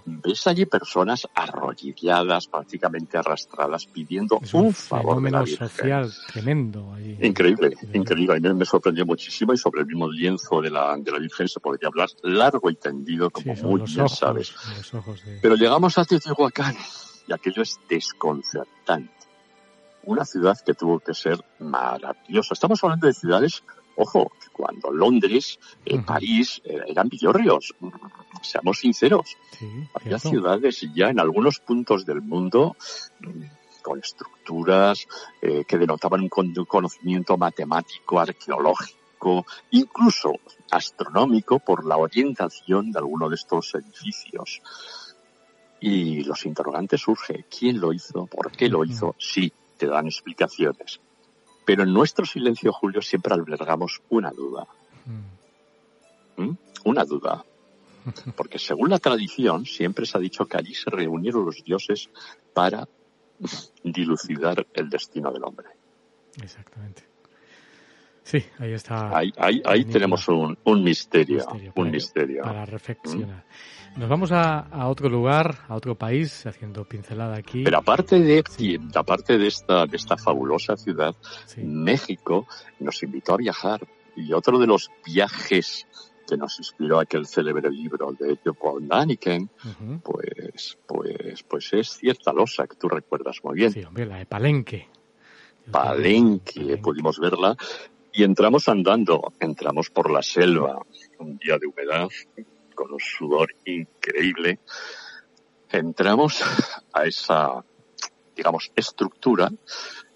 Ves allí personas arrodilladas, prácticamente arrastradas, pidiendo un, favor de la social tremendo. Allí. Increíble, increíble. A mí me sorprendió muchísimo y sobre el mismo lienzo de la, de la Virgen se podría hablar largo y tendido, como muy bien sabes. Pero llegamos a Teotihuacán y aquello es desconcertante una ciudad que tuvo que ser maravillosa. Estamos hablando de ciudades, ojo, cuando Londres, eh, París eh, eran villorrios, seamos sinceros. Había ciudades ya en algunos puntos del mundo mm, con estructuras eh, que denotaban un conocimiento matemático, arqueológico, incluso astronómico por la orientación de alguno de estos edificios. Y los interrogantes surgen, ¿quién lo hizo? ¿Por qué lo hizo? Sí, te dan explicaciones. Pero en nuestro silencio, Julio, siempre albergamos una duda. Mm. ¿Mm? Una duda. Porque según la tradición, siempre se ha dicho que allí se reunieron los dioses para dilucidar el destino del hombre. Exactamente. Sí, ahí está. Ahí, ahí, tenemos un, un misterio, un misterio. Para reflexionar. Nos vamos a, otro lugar, a otro país, haciendo pincelada aquí. Pero aparte de, aparte de esta, de esta fabulosa ciudad, México nos invitó a viajar. Y otro de los viajes que nos inspiró aquel célebre libro de Paul Daniken, pues, pues, pues es cierta losa que tú recuerdas muy bien. Sí, hombre, la de Palenque. Palenque, pudimos verla y entramos andando, entramos por la selva, un día de humedad, con un sudor increíble, entramos a esa, digamos, estructura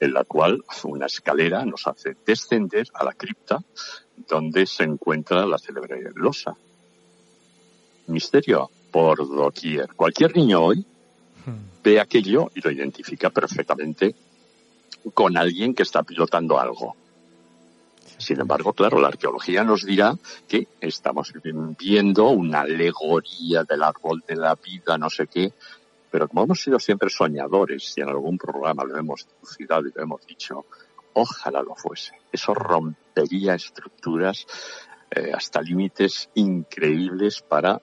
en la cual una escalera nos hace descender a la cripta donde se encuentra la célebre losa. Misterio por doquier. Cualquier niño hoy hmm. ve aquello y lo identifica perfectamente con alguien que está pilotando algo. Sin embargo, claro, la arqueología nos dirá que estamos viendo una alegoría del árbol de la vida, no sé qué, pero como hemos sido siempre soñadores y en algún programa lo hemos dilucidado y lo hemos dicho, ojalá lo fuese. Eso rompería estructuras eh, hasta límites increíbles para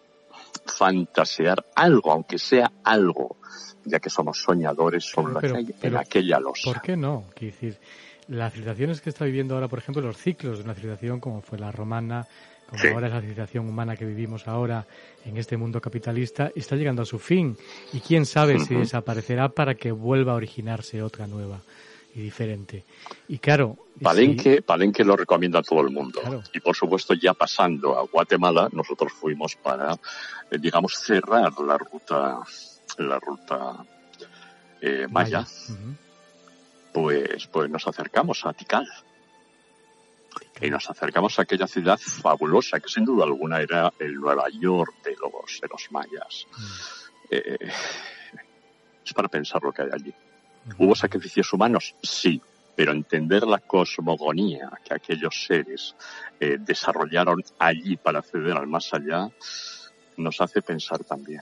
fantasear algo, aunque sea algo, ya que somos soñadores sobre la en aquella losa. ¿Por qué no? Quiero decir, las civilizaciones que está viviendo ahora, por ejemplo, los ciclos de una civilización como fue la romana, como ahora es la civilización humana que vivimos ahora en este mundo capitalista, está llegando a su fin. Y quién sabe si desaparecerá para que vuelva a originarse otra nueva y diferente. Y claro. Palenque, Palenque lo recomienda a todo el mundo. Y por supuesto, ya pasando a Guatemala, nosotros fuimos para, eh, digamos, cerrar la ruta, la ruta eh, maya pues, pues nos acercamos a Tikal. Y nos acercamos a aquella ciudad fabulosa que sin duda alguna era el Nueva York de los, de los mayas. Mm. Eh, es para pensar lo que hay allí. ¿Hubo sacrificios humanos? Sí, pero entender la cosmogonía que aquellos seres eh, desarrollaron allí para acceder al más allá nos hace pensar también.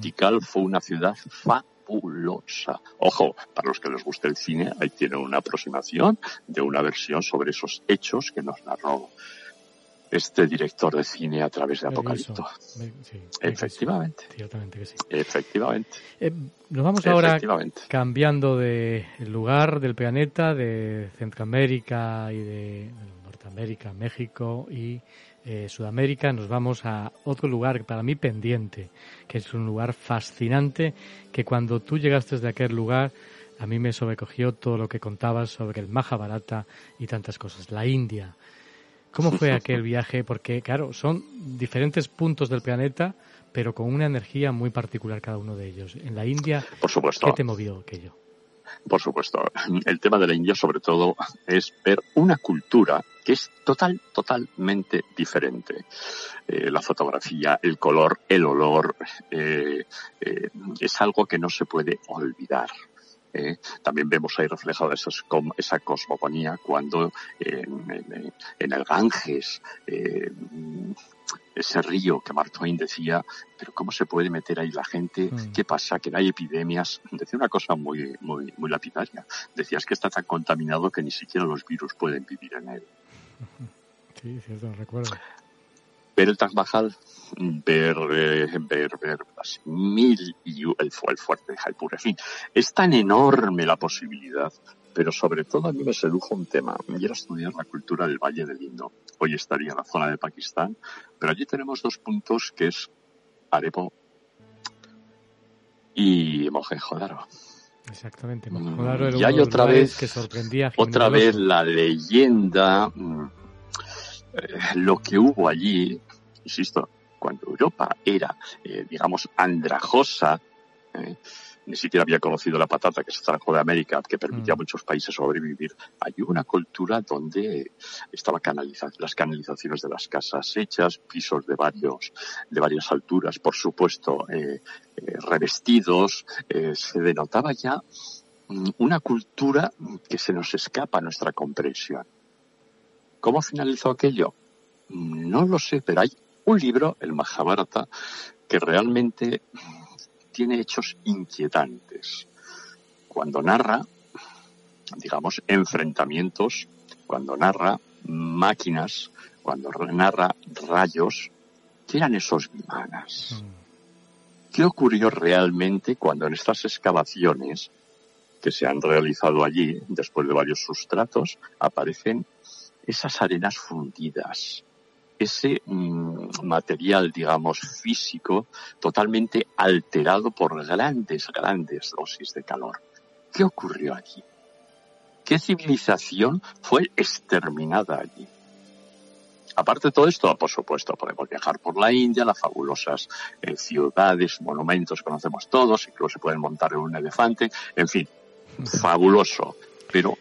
Tikal fue una ciudad fabulosa. Ojo, para los que les guste el cine, ahí tiene una aproximación de una versión sobre esos hechos que nos narró este director de cine a través de Apocalipto. Efectivamente. Efectivamente. Eh, nos vamos ahora cambiando de lugar del planeta, de Centroamérica y de Norteamérica, México y eh, Sudamérica, nos vamos a otro lugar para mí pendiente, que es un lugar fascinante, que cuando tú llegaste de aquel lugar, a mí me sobrecogió todo lo que contabas sobre el Mahabharata y tantas cosas. La India. ¿Cómo fue <laughs> aquel viaje? Porque, claro, son diferentes puntos del planeta, pero con una energía muy particular cada uno de ellos. En la India, Por supuesto. ¿qué te movió aquello? Por supuesto. El tema de la India, sobre todo, es ver una cultura que es total, totalmente diferente. Eh, la fotografía, el color, el olor, eh, eh, es algo que no se puede olvidar. también vemos ahí reflejada esa cosmogonía cuando en, el Ganges ese río que Mark Twain decía, pero ¿cómo se puede meter ahí la gente? Mm. ¿Qué pasa? Que no hay epidemias. <laughs> Decía una cosa muy, muy, muy lapidaria. Decías que está tan contaminado que ni siquiera los virus pueden vivir en él. <laughs> Sí, cierto, recuerdo. Ver el Taj Mahal, ver, eh, ver, ver las mil y el, el fuerte de Jaipur, en fin, es tan enorme la posibilidad pero sobre todo a mí me sedujo un tema, y era estudiar la cultura del Valle del Indo. Hoy estaría en la zona de Pakistán, pero allí tenemos dos puntos que es Arepo y Mohenjo-Daro. Exactamente, mm, Mohenjo-Daro era y hay otra vez, que sorprendía otra vez la leyenda, mm, eh, lo que hubo allí, insisto, cuando Europa era, eh, digamos, andrajosa, eh, ni siquiera había conocido la patata que se trajo de América, que permitía a mm. muchos países sobrevivir. Hay una cultura donde estaba canalizada, las canalizaciones de las casas hechas, pisos de varios, de varias alturas, por supuesto, eh, eh, revestidos, eh, se denotaba ya mm, una cultura que se nos escapa a nuestra comprensión. ¿Cómo finalizó aquello? Mm, no lo sé, pero hay un libro, el Mahabharata, que realmente tiene hechos inquietantes. Cuando narra, digamos, enfrentamientos, cuando narra máquinas, cuando narra rayos, ¿qué eran esos vimanas? Mm. ¿Qué ocurrió realmente cuando en estas excavaciones que se han realizado allí, después de varios sustratos, aparecen esas arenas fundidas, ese mm, material, digamos, físico totalmente alterado por grandes, grandes dosis de calor. ¿Qué ocurrió allí? ¿Qué civilización fue exterminada allí? Aparte de todo esto, por supuesto, podemos viajar por la India, las fabulosas eh, ciudades, monumentos conocemos todos, incluso se pueden montar en un elefante, en fin, <laughs> fabuloso. Pero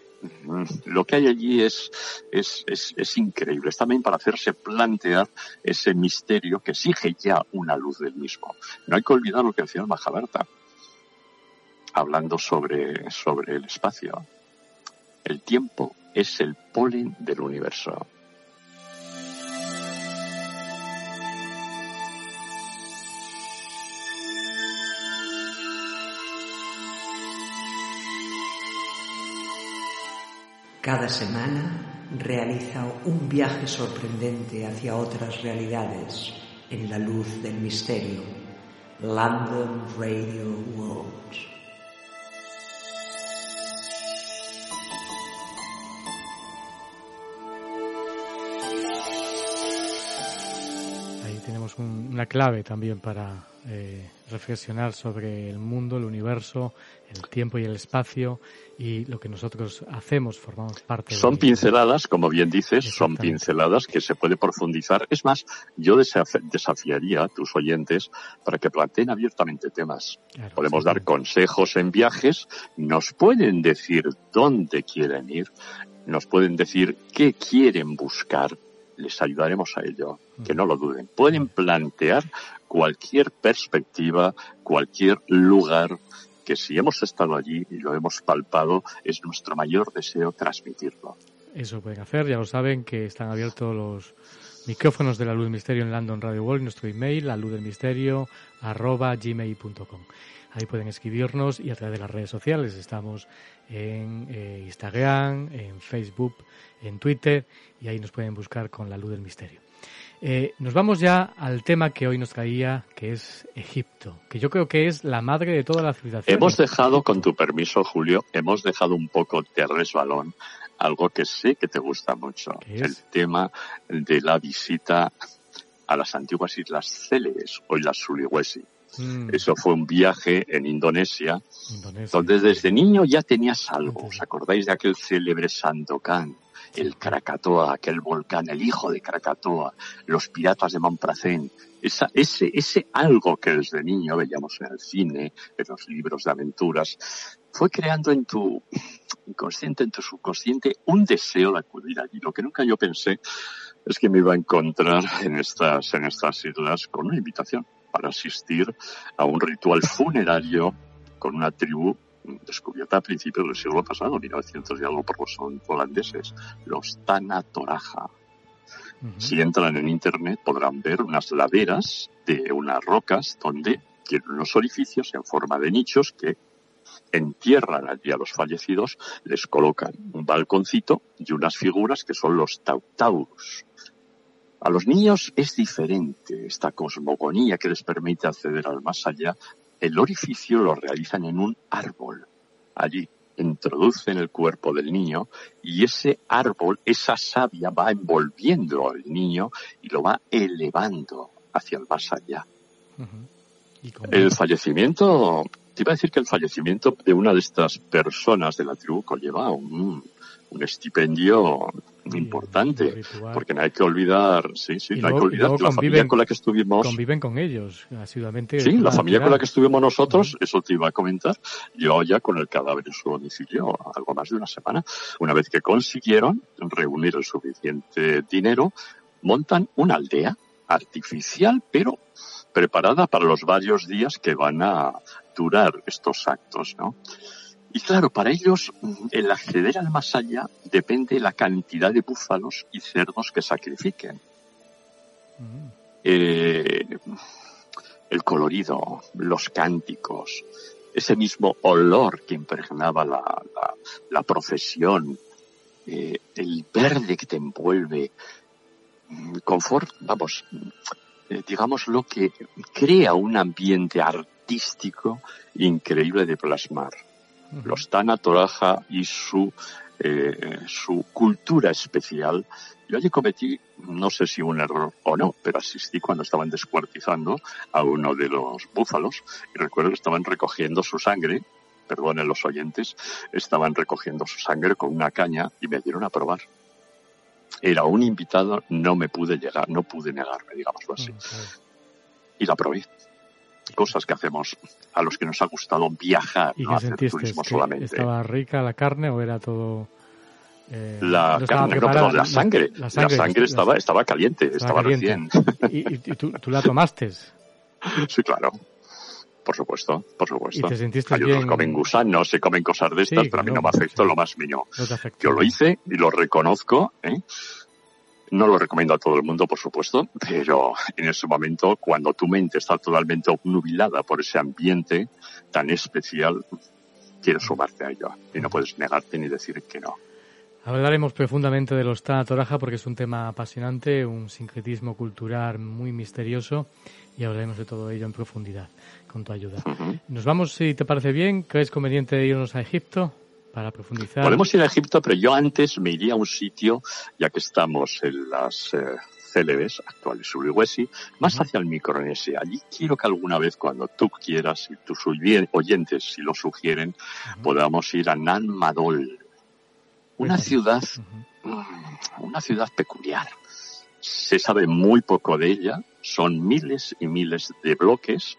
lo que hay allí es, es, es, increíble. Es también para hacerse plantear ese misterio que exige ya una luz del mismo. No hay que olvidar lo que decía el Mahabharata, hablando sobre, sobre el espacio. El tiempo es el polen del universo. Cada semana realiza un viaje sorprendente hacia otras realidades en la luz del misterio. London Radio World. Ahí tenemos una clave también para eh, reflexionar sobre el mundo, el universo, el tiempo y el espacio y lo que nosotros hacemos, formamos parte Son pinceladas, como bien dices, son pinceladas que se puede profundizar. Es más, yo desafiaría a tus oyentes para que planteen abiertamente temas. Podemos dar consejos en viajes, nos pueden decir dónde quieren ir, nos pueden decir qué quieren buscar, les ayudaremos a ello, que no lo duden. Pueden plantear cualquier perspectiva, cualquier lugar que si hemos estado allí y lo hemos palpado, es nuestro mayor deseo transmitirlo. Eso pueden hacer, ya lo saben que están abiertos los micrófonos de la Luz del Misterio en London Radio World, nuestro email, la luz del misterio, arroba gmail.com. Ahí pueden escribirnos y a través de las redes sociales. Estamos en eh, Instagram, en Facebook, en Twitter y ahí nos pueden buscar con la Luz del Misterio. Eh, nos vamos ya al tema que hoy nos traía, que es Egipto, que yo creo que es la madre de toda la civilización. Hemos dejado, con tu permiso, Julio, hemos dejado un poco de resbalón algo que sé que te gusta mucho, el tema de la visita a las antiguas islas Célebes, hoy las Sulawesi. Mm. Eso fue un viaje en Indonesia, donde desde niño ya tenías algo. ¿Os acordáis de aquel célebre Sandokan? el Krakatoa, aquel volcán, el hijo de Krakatoa, los piratas de Montpracén, esa, ese, ese algo que desde niño veíamos en el cine, en los libros de aventuras, fue creando en tu inconsciente, en tu subconsciente, un deseo de acudir allí. Lo que nunca yo pensé es que me iba a encontrar en estas, en estas islas con una invitación para asistir a un ritual funerario con una tribu descubierta a principios del siglo pasado, 1900 y algo por los holandeses, los Tanatoraja. Si entran en internet podrán ver unas laderas de unas rocas donde tienen unos orificios en forma de nichos que entierran allí a los fallecidos, les colocan un balconcito y unas figuras que son los tautaurus. A los niños es diferente esta cosmogonía que les permite acceder al más allá. El orificio lo realizan en un árbol. Allí introducen el cuerpo del niño y ese árbol, esa savia va envolviendo al niño y lo va elevando hacia el más allá. El fallecimiento te iba a decir que el fallecimiento de una de estas personas de la tribu conlleva un, un estipendio importante, porque no hay que olvidar, sí, sí, no hay que olvidar que la familia con la que estuvimos... Conviven con ellos, asiduamente. Sí, la familia con la que estuvimos nosotros, eso te iba a comentar, yo ya con el cadáver en su domicilio algo más de una semana, una vez que consiguieron reunir el suficiente dinero, montan una aldea artificial, pero preparada para los varios días que van a estos actos, ¿no? Y claro, para ellos el acceder al más allá depende de la cantidad de búfalos y cerdos que sacrifiquen. Mm. Eh, el colorido, los cánticos, ese mismo olor que impregnaba la, la, eh, el verde que te envuelve, mm, confort, vamos, eh, digamos lo que crea un ambiente artístico increíble de plasmar. Los Tana Toraja y su, eh, su cultura especial. Yo allí cometí, no sé si un error o no, pero asistí cuando estaban descuartizando a uno de los búfalos y recuerdo que estaban recogiendo su sangre, perdonen los oyentes, estaban recogiendo su sangre con una caña y me dieron a probar era un invitado, no me pude llegar, no pude negarme, digámoslo así. Y la probé. Cosas que hacemos a los que nos ha gustado viajar, ¿Y no hacer turismo solamente. ¿Estaba rica la carne o era todo.? Eh, la carne, no, perdón, la sangre. La, sangre, estaba, estaba caliente, estaba, recién. ¿Y, tú, tú, la tomaste? <laughs> sí, claro. Por supuesto, por supuesto. ¿Y te sentiste Hay otros comen gusanos, se comen cosas de estas, pero a mí no, me afectó lo más mínimo. Yo lo hice y lo reconozco, ¿eh? No lo recomiendo a todo el mundo, por supuesto, pero <laughs> en ese momento, cuando tu mente está totalmente obnubilada por ese ambiente tan especial, quieres sumarte a ello y no puedes negarte ni decir que no. Hablaremos profundamente de los Tana Toraja porque es un tema apasionante, un sincretismo cultural muy misterioso y hablaremos de todo ello en profundidad con tu ayuda. Nos vamos, si te parece bien, ¿crees conveniente irnos a Egipto para profundizar? Podemos ir a Egipto, pero yo antes me iría a un sitio, ya que estamos en las eh, célebes actuales Sulawesi, más hacia el Micronesia. Allí quiero que alguna vez, cuando tú quieras y tus oyentes, si lo sugieren, podamos ir a Nan Madol, una ciudad, mm, una ciudad peculiar. Se sabe muy poco de ella, son miles y miles de bloques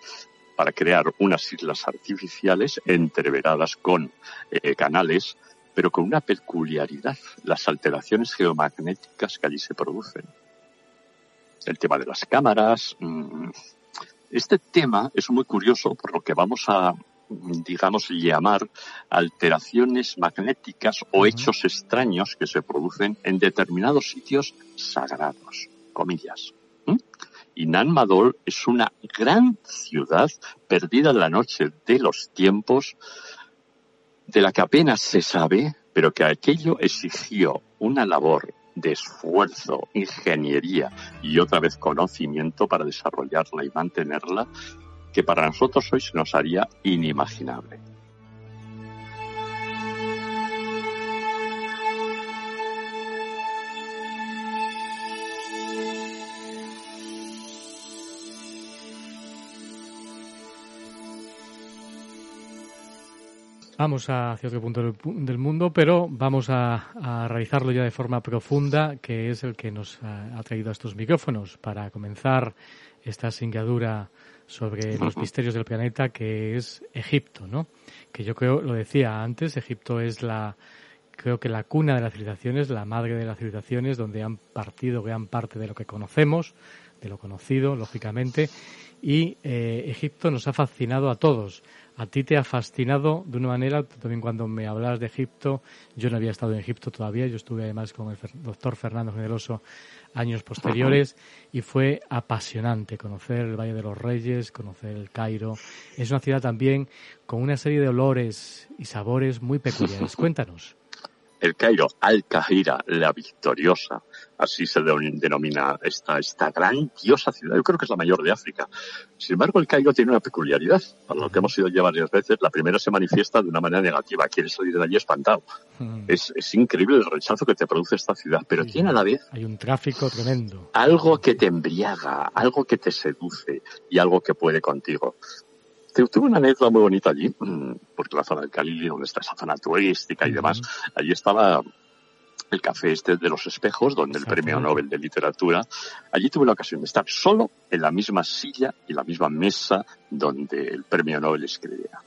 para crear unas islas artificiales entreveradas con eh, canales, pero con una peculiaridad, las alteraciones geomagnéticas que allí se producen. El tema de las cámaras. Mm, este tema es muy curioso por lo que vamos a, digamos, llamar alteraciones magnéticas o hechos extraños que se producen en determinados sitios sagrados, comillas. Y Nan Madol es una gran ciudad perdida en la noche de los tiempos, de la que apenas se sabe, pero que aquello exigió una labor de esfuerzo, ingeniería y otra vez conocimiento para desarrollarla y mantenerla, que para nosotros hoy se nos haría inimaginable. Vamos hacia otro punto del, mundo, pero vamos a, realizarlo ya de forma profunda, que es el que nos ha, traído a estos micrófonos para comenzar esta singadura sobre los misterios del planeta, que es Egipto, ¿no? Que yo creo, lo decía antes, Egipto es la, creo que la cuna de las civilizaciones, la madre de las civilizaciones, donde han partido gran parte de lo que conocemos, de lo conocido, lógicamente, y eh, Egipto nos ha fascinado a todos. A ti te ha fascinado de una manera, también cuando me hablas de Egipto, yo no había estado en Egipto todavía, yo estuve además con el doctor Fernando Generoso años posteriores y fue apasionante conocer el Valle de los Reyes, conocer el Cairo. Es una ciudad también con una serie de olores y sabores muy peculiares. <laughs> Cuéntanos el Cairo, Al-Kahira, la victoriosa, así se denomina esta, esta grandiosa ciudad, yo creo que es la mayor de África. Sin embargo, el Cairo tiene una peculiaridad, para lo que hemos ido ya varias veces, la primera se manifiesta de una manera negativa, quiere salir de allí espantado. Hmm. Es, es, increíble el rechazo que te produce esta ciudad, pero tiene a la vez... Hay un tráfico tremendo. Algo que te embriaga, algo que te seduce y algo que puede contigo. Tuve una anécdota muy bonita allí, mm, porque la zona del Calili, donde está esa zona turística y demás, allí estaba el café este de los espejos, donde el premio Nobel de Literatura. Allí tuve la ocasión de estar solo en la misma silla y la misma mesa donde el premio Nobel escribía.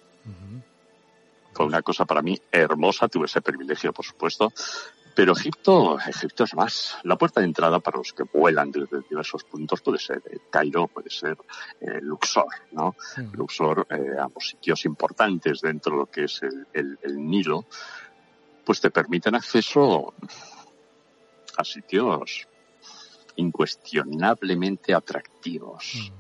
Fue una cosa para mí hermosa, tuve ese privilegio, por supuesto, pero Egipto, Egipto es más. La puerta de entrada para los que vuelan desde diversos puntos puede ser eh, Cairo, puede ser eh, Luxor, ¿no? Luxor, eh, ambos sitios importantes dentro de lo que es el, Nilo, pues te permiten acceso a sitios incuestionablemente atractivos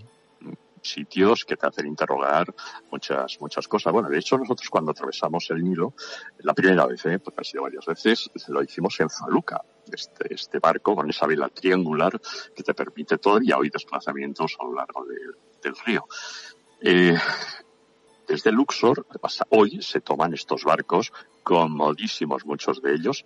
sitios que te hacen interrogar muchas, muchas cosas. Bueno, de hecho, nosotros cuando atravesamos el Nilo, la primera vez, ¿eh? porque ha sido varias veces, lo hicimos en Faluca, este, este barco con esa vela triangular que te permite todavía hoy desplazamientos a lo largo del río. Eh, desde Luxor, hoy se toman estos barcos, comodísimos muchos de ellos,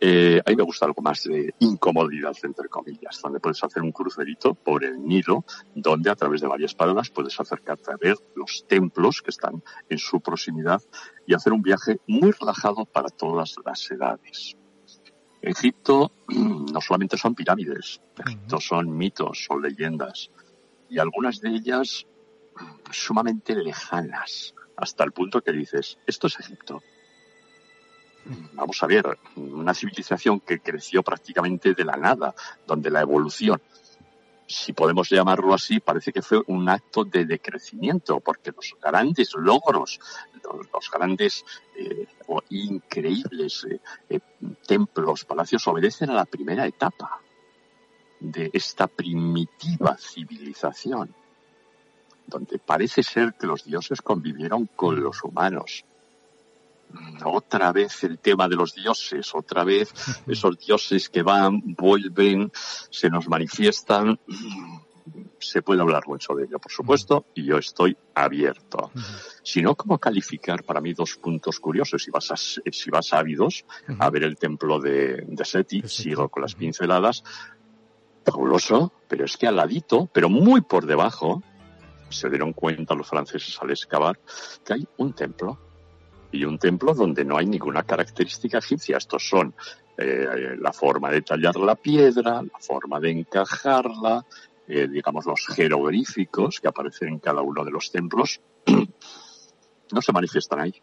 eh, a mí me gusta algo más de incomodidad, entre comillas, donde puedes hacer un crucerito por el Nilo, donde a través de varias paradas puedes acercarte a ver los templos que están en su proximidad y hacer un viaje muy relajado para todas las edades. Egipto <clears throat> no solamente son pirámides, Egipto son mitos, son leyendas, y algunas de ellas <clears throat> sumamente lejanas, hasta el punto que dices, esto es Egipto, vamos a ver, una civilización que creció prácticamente de la nada, donde la evolución, si podemos llamarlo así, parece que fue un acto de decrecimiento, porque los grandes logros, los, grandes eh, o increíbles eh, eh, templos, palacios, obedecen a la primera etapa de esta primitiva civilización, donde parece ser que los dioses convivieron con los humanos otra vez el tema de los dioses, otra vez <laughs> esos dioses que van, vuelven, se nos manifiestan. Se puede hablar mucho de ello, por supuesto, y yo estoy abierto. Si no, ¿cómo calificar para mí dos puntos curiosos? Si vas a, si vas a ávidos a ver el templo de, de Seti, sigo con las pinceladas, fabuloso, pero es que al ladito, pero muy por debajo, se dieron cuenta los franceses al excavar que hay un templo y un templo donde no hay ninguna característica egipcia. Estos son eh, la forma de tallar la piedra, la forma de encajarla, eh, digamos los jeroglíficos que aparecen en cada uno de los templos, <clears throat> no se manifiestan ahí.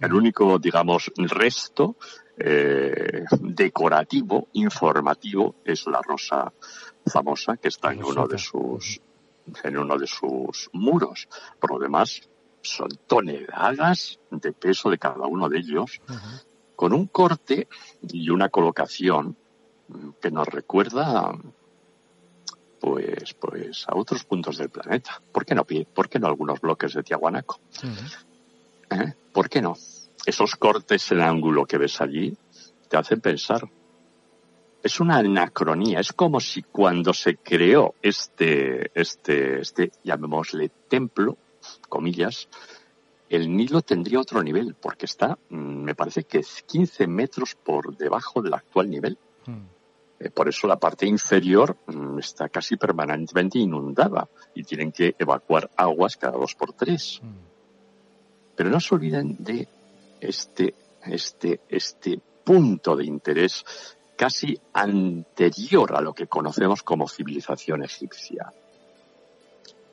El único, digamos, resto eh, decorativo, informativo, es la rosa famosa que está en uno de sus en uno de sus muros. Por lo demás, son toneladas de peso de cada uno de ellos, con un corte y una colocación que nos recuerda pues pues a otros puntos del planeta. ¿Por qué no, por qué no algunos bloques de Tiahuanaco? ¿Eh? ¿Por qué no? Esos cortes en ángulo que ves allí te hacen pensar. Es una anacronía, es como si cuando se creó este, este, este, llamémosle templo, comillas, el Nilo tendría otro nivel, porque está, mm, me parece que es 15 metros por debajo del actual nivel. Hmm. Eh, por eso la parte inferior mm, está casi permanentemente inundada y tienen que evacuar aguas cada dos por tres. Hmm. Pero no se olviden de este, este, este punto de interés casi anterior a lo que conocemos como civilización egipcia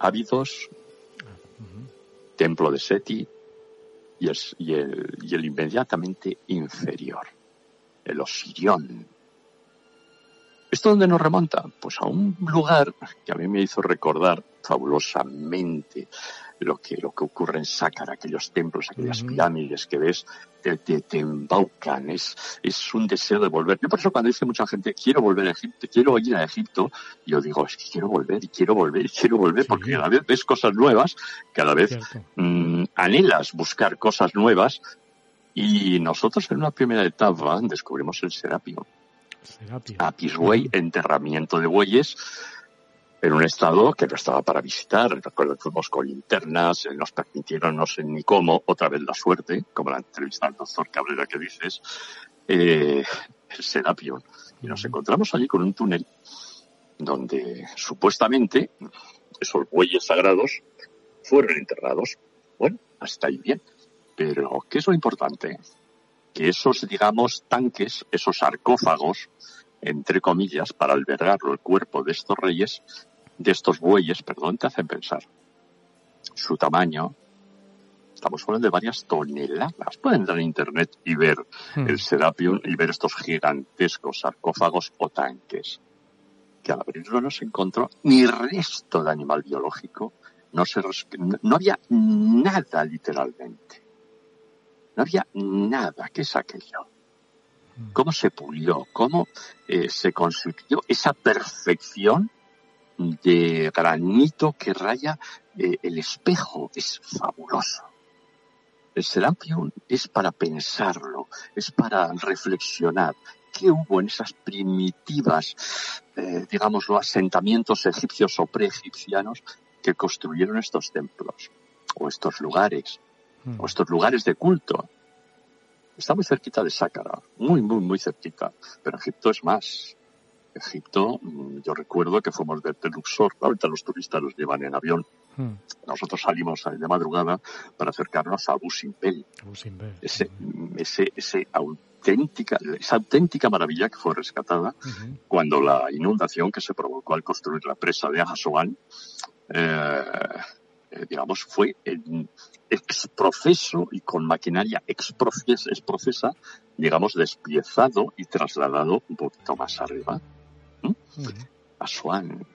Ávidos, Templo de Seti y el, y el, inmediatamente inferior, el Osirión. ¿Esto dónde nos remonta? Pues a un lugar que a mí me hizo recordar fabulosamente lo que, lo que ocurre en Sácara, aquellos templos, aquellas pirámides que ves, te, te, embaucan, es, es un deseo de volver. Yo por eso cuando dice mucha gente, quiero volver a Egipto, quiero ir a Egipto, yo digo, es que quiero volver y quiero volver y quiero volver, porque cada vez ves cosas nuevas, cada vez mm, anhelas buscar cosas nuevas, y nosotros en una primera etapa descubrimos el Serapio. Serapio. Enterramiento de bueyes, en un estado que no estaba para visitar. Recuerdo que fuimos con linternas, eh, nos permitieron no sé ni cómo, otra vez la suerte, como la entrevista del doctor Cabrera que dices, eh, el Serapion. Y nos encontramos allí con un túnel donde supuestamente esos bueyes sagrados fueron enterrados. Bueno, hasta ahí bien. Pero, ¿qué es lo importante? Que esos, digamos, tanques, esos sarcófagos, entre comillas, para albergarlo el cuerpo de estos reyes, de estos bueyes, perdón, te hacen pensar. Su tamaño, estamos hablando de varias toneladas. Pueden entrar en internet y ver hmm. el Serapium y ver estos gigantescos sarcófagos o tanques. Que al abrirlo no se encontró ni resto de animal biológico. No, se, no había nada literalmente. No había nada. ¿Qué es aquello? Hmm. ¿Cómo se pulió? ¿Cómo eh, se consiguió esa perfección de granito que raya eh, el espejo. Es fabuloso. El Serapion es para pensarlo, es para reflexionar. ¿Qué hubo en esas primitivas, eh, digamos, los asentamientos egipcios o preegipcianos que construyeron estos templos? O estos lugares, o estos lugares de culto. Está muy cerquita de Sácara, muy, muy, muy cerquita. Pero Egipto es más. Egipto, mm, yo recuerdo que fuimos de Luxor, ahorita los turistas los llevan en avión. Hmm. Nosotros salimos de madrugada para acercarnos a Abu Simbel. Ese, ese, ese auténtica, esa auténtica maravilla que fue rescatada cuando la inundación que se provocó al construir la presa de Ajasoan, eh, eh, digamos, fue en exprofeso y con maquinaria exprofesa, digamos, despiezado y trasladado un poquito más arriba. Asuán,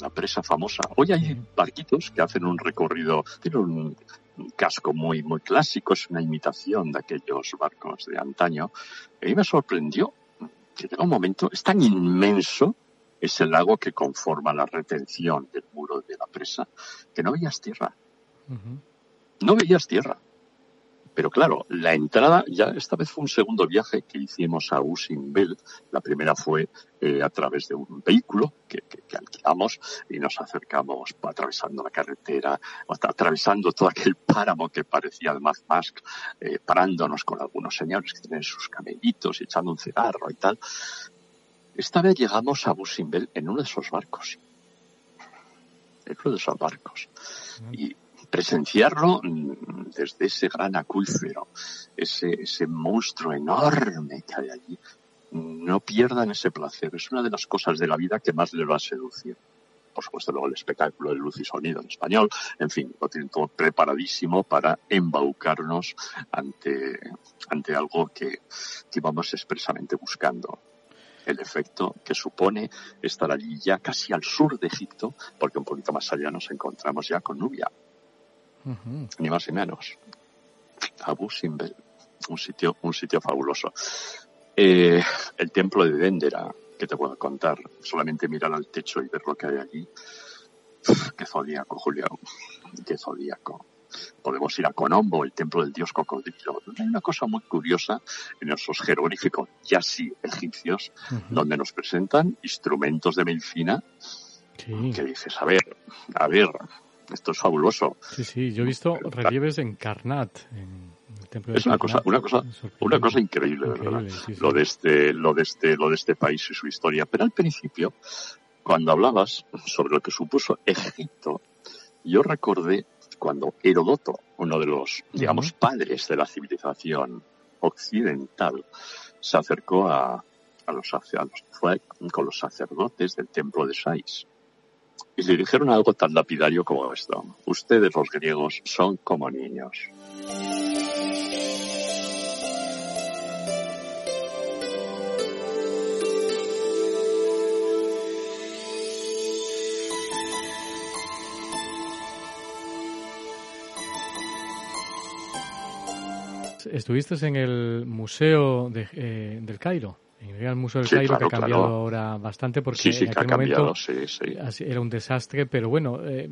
la presa famosa. Hoy hay barquitos que hacen un recorrido, tiene un, casco muy, muy clásico, es una imitación de aquellos barcos de antaño. Y a me sorprendió que llega un momento, es tan inmenso, es el lago que conforma la retención del muro de la presa, que no veías tierra. No veías tierra. Pero claro, la entrada ya esta vez fue un segundo viaje que hicimos a Usimbel. La primera fue eh, a través de un vehículo que, alquilamos y nos acercamos atravesando la carretera, atravesando todo aquel páramo que parecía el Mad Mask, eh, parándonos con algunos señores que tienen sus camellitos y echando un cigarro y tal. Esta vez llegamos a Busimbel en uno de esos barcos. En uno de esos barcos. Y presenciarlo mm, desde ese gran acuífero, ese, ese monstruo enorme que hay allí, no pierdan ese placer. Es una de las cosas de la vida que más les va a seducir. Por supuesto, luego el espectáculo de luz y sonido en español. En fin, lo tienen todo preparadísimo para embaucarnos ante, ante algo que, que vamos expresamente buscando el efecto que supone estar allí ya casi al sur de Egipto, porque un poquito más allá nos encontramos ya con Nubia, ni más ni menos. Abu Simbel, un sitio, un sitio fabuloso. Eh, el templo de Dendera, que te puedo contar, solamente mirar al techo y ver lo que hay allí. qué zodíaco, Julio, qué zodíaco. Podemos ir a Conombo, el templo del dios cocodrilo. Hay una cosa muy curiosa en esos jeroglíficos ya sí egipcios, donde nos presentan instrumentos de medicina que dices, a ver, a ver, esto es fabuloso. Sí, sí, yo he visto relieves en Karnat, en el templo Es una cosa, una cosa, una cosa increíble, ¿verdad? Lo de este, lo de este, lo de este país y su historia. Pero al principio, cuando hablabas sobre lo que supuso Egipto, yo recordé cuando Herodoto, uno de los, digamos, padres de la civilización occidental, se acercó a, a los, a fue con los sacerdotes del templo de Sais y le dijeron algo tan lapidario como esto. Ustedes los griegos son como niños. Estuviste en el Museo de, eh, del Cairo. El Museo del Cairo, que ha cambiado ahora bastante porque en aquel momento era un desastre, pero bueno... Eh,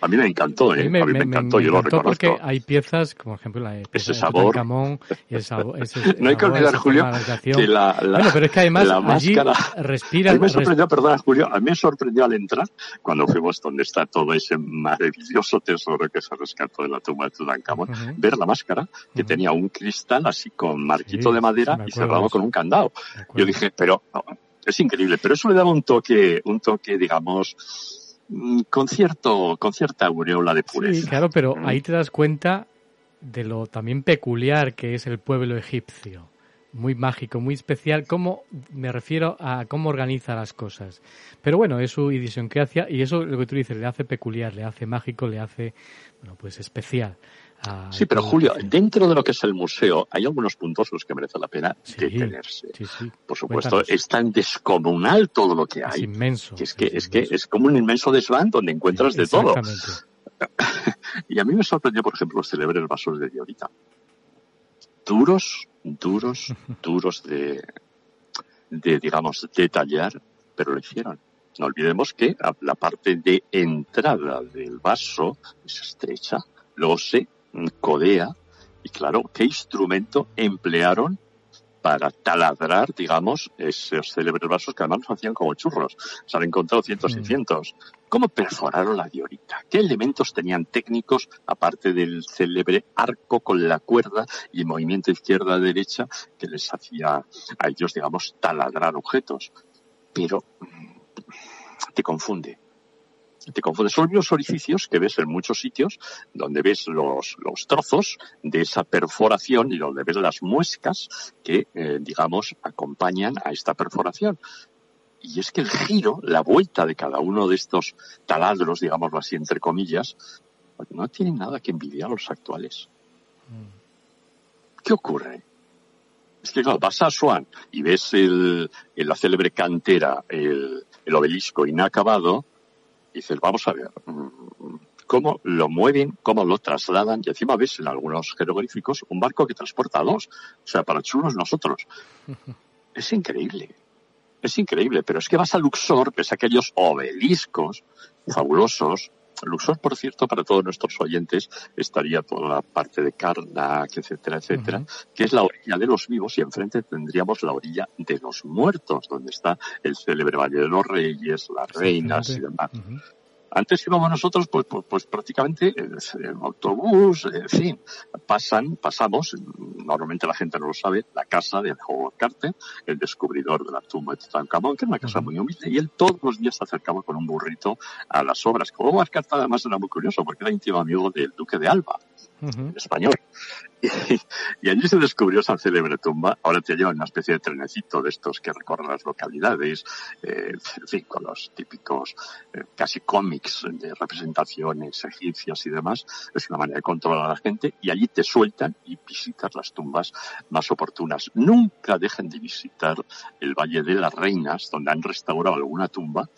a mí me encantó, ¿eh? a mí me, encantó, yo lo reconozco. porque hay piezas, como por ejemplo la ese sabor. Camón, y el sabor <laughs> ese, no hay que olvidar, Julio, que la, la, Bueno, pero es que además la allí máscara, respira... A mí me sorprendió, perdona, Julio, a mí me sorprendió al entrar, cuando fuimos donde está todo ese maravilloso tesoro que se rescató de la tumba de Tutankamón, ver la máscara, que tenía un cristal así con marquito de madera y cerrado con un candado. Yo dije, pero es increíble, pero eso le daba un toque, un toque, digamos, mm, con cierto, con cierta aureola de pureza. Sí, claro, pero mm. ahí te das cuenta de lo también peculiar que es el pueblo egipcio. Muy mágico, muy especial, cómo me refiero a cómo organiza las cosas. Pero bueno, es su idiosincrasia y eso lo que tú dices le hace peculiar, le hace mágico, le hace, bueno, pues especial. Sí, pero Julio, dentro de lo que es el museo hay algunos puntos los que merece la pena detenerse. Por supuesto, es tan descomunal todo lo que hay. Es inmenso. Que es que es, que es como un inmenso desván donde encuentras de todo. <laughs> y a mí me sorprendió, por ejemplo, los célebres vasos de diorita. Duros, duros, <laughs> duros de, de, digamos, detallar, pero lo hicieron. No olvidemos que la parte de entrada del vaso es estrecha, luego se codea. Y claro, ¿qué instrumento emplearon para taladrar, digamos, esos célebres vasos que además los hacían como churros? Se han encontrado cientos y mm. cientos. ¿Cómo perforaron la diorita? ¿Qué elementos tenían técnicos, aparte del célebre arco con la cuerda y el movimiento izquierda-derecha que les hacía a ellos, digamos, taladrar objetos? Pero mm, te confunde te confundes. Son los orificios que ves en muchos sitios, donde ves los, los trozos de esa perforación y donde ves las muescas que, eh, digamos, acompañan a esta perforación. Y es que el giro, la vuelta de cada uno de estos taladros, digámoslo así, entre comillas, no tiene nada que envidiar a los actuales. ¿Qué ocurre? Es que claro, vas a Swan y ves el, la célebre cantera el, el obelisco inacabado, dices, vamos a ver, mm, cómo lo mueven, cómo lo trasladan, y encima ves en algunos jeroglíficos un barco que transporta a dos, o sea, para chulos nosotros. <laughs> Es increíble, es increíble, pero es que vas a Luxor, ves aquellos obeliscos fabulosos, Luxor, por cierto, para todos nuestros oyentes, estaría toda la parte de Karnak, etcétera, etcétera, que es la orilla de los vivos y enfrente tendríamos la orilla de los muertos, donde está el célebre Valle de los Reyes, las reinas y demás. Antes íbamos nosotros, pues, pues, pues prácticamente en, autobús, en fin, pasan, pasamos, normalmente la gente no lo sabe, la casa de Howard Carter, el descubridor de la tumba de Tutankamón, que es una casa muy humilde, y él todos los días se acercaba con un burrito a las obras. Howard Carter además era muy curioso, porque era íntimo amigo del duque de Alba, español. Y, allí se descubrió esa célebre tumba. Ahora te llevan una especie de trenecito de estos que recorren las localidades, eh, con los típicos eh, casi cómics de representaciones egipcias y demás. Es una manera de controlar a la gente y allí te sueltan y visitas las tumbas más oportunas. Nunca dejen de visitar el Valle de las Reinas, donde han restaurado alguna tumba.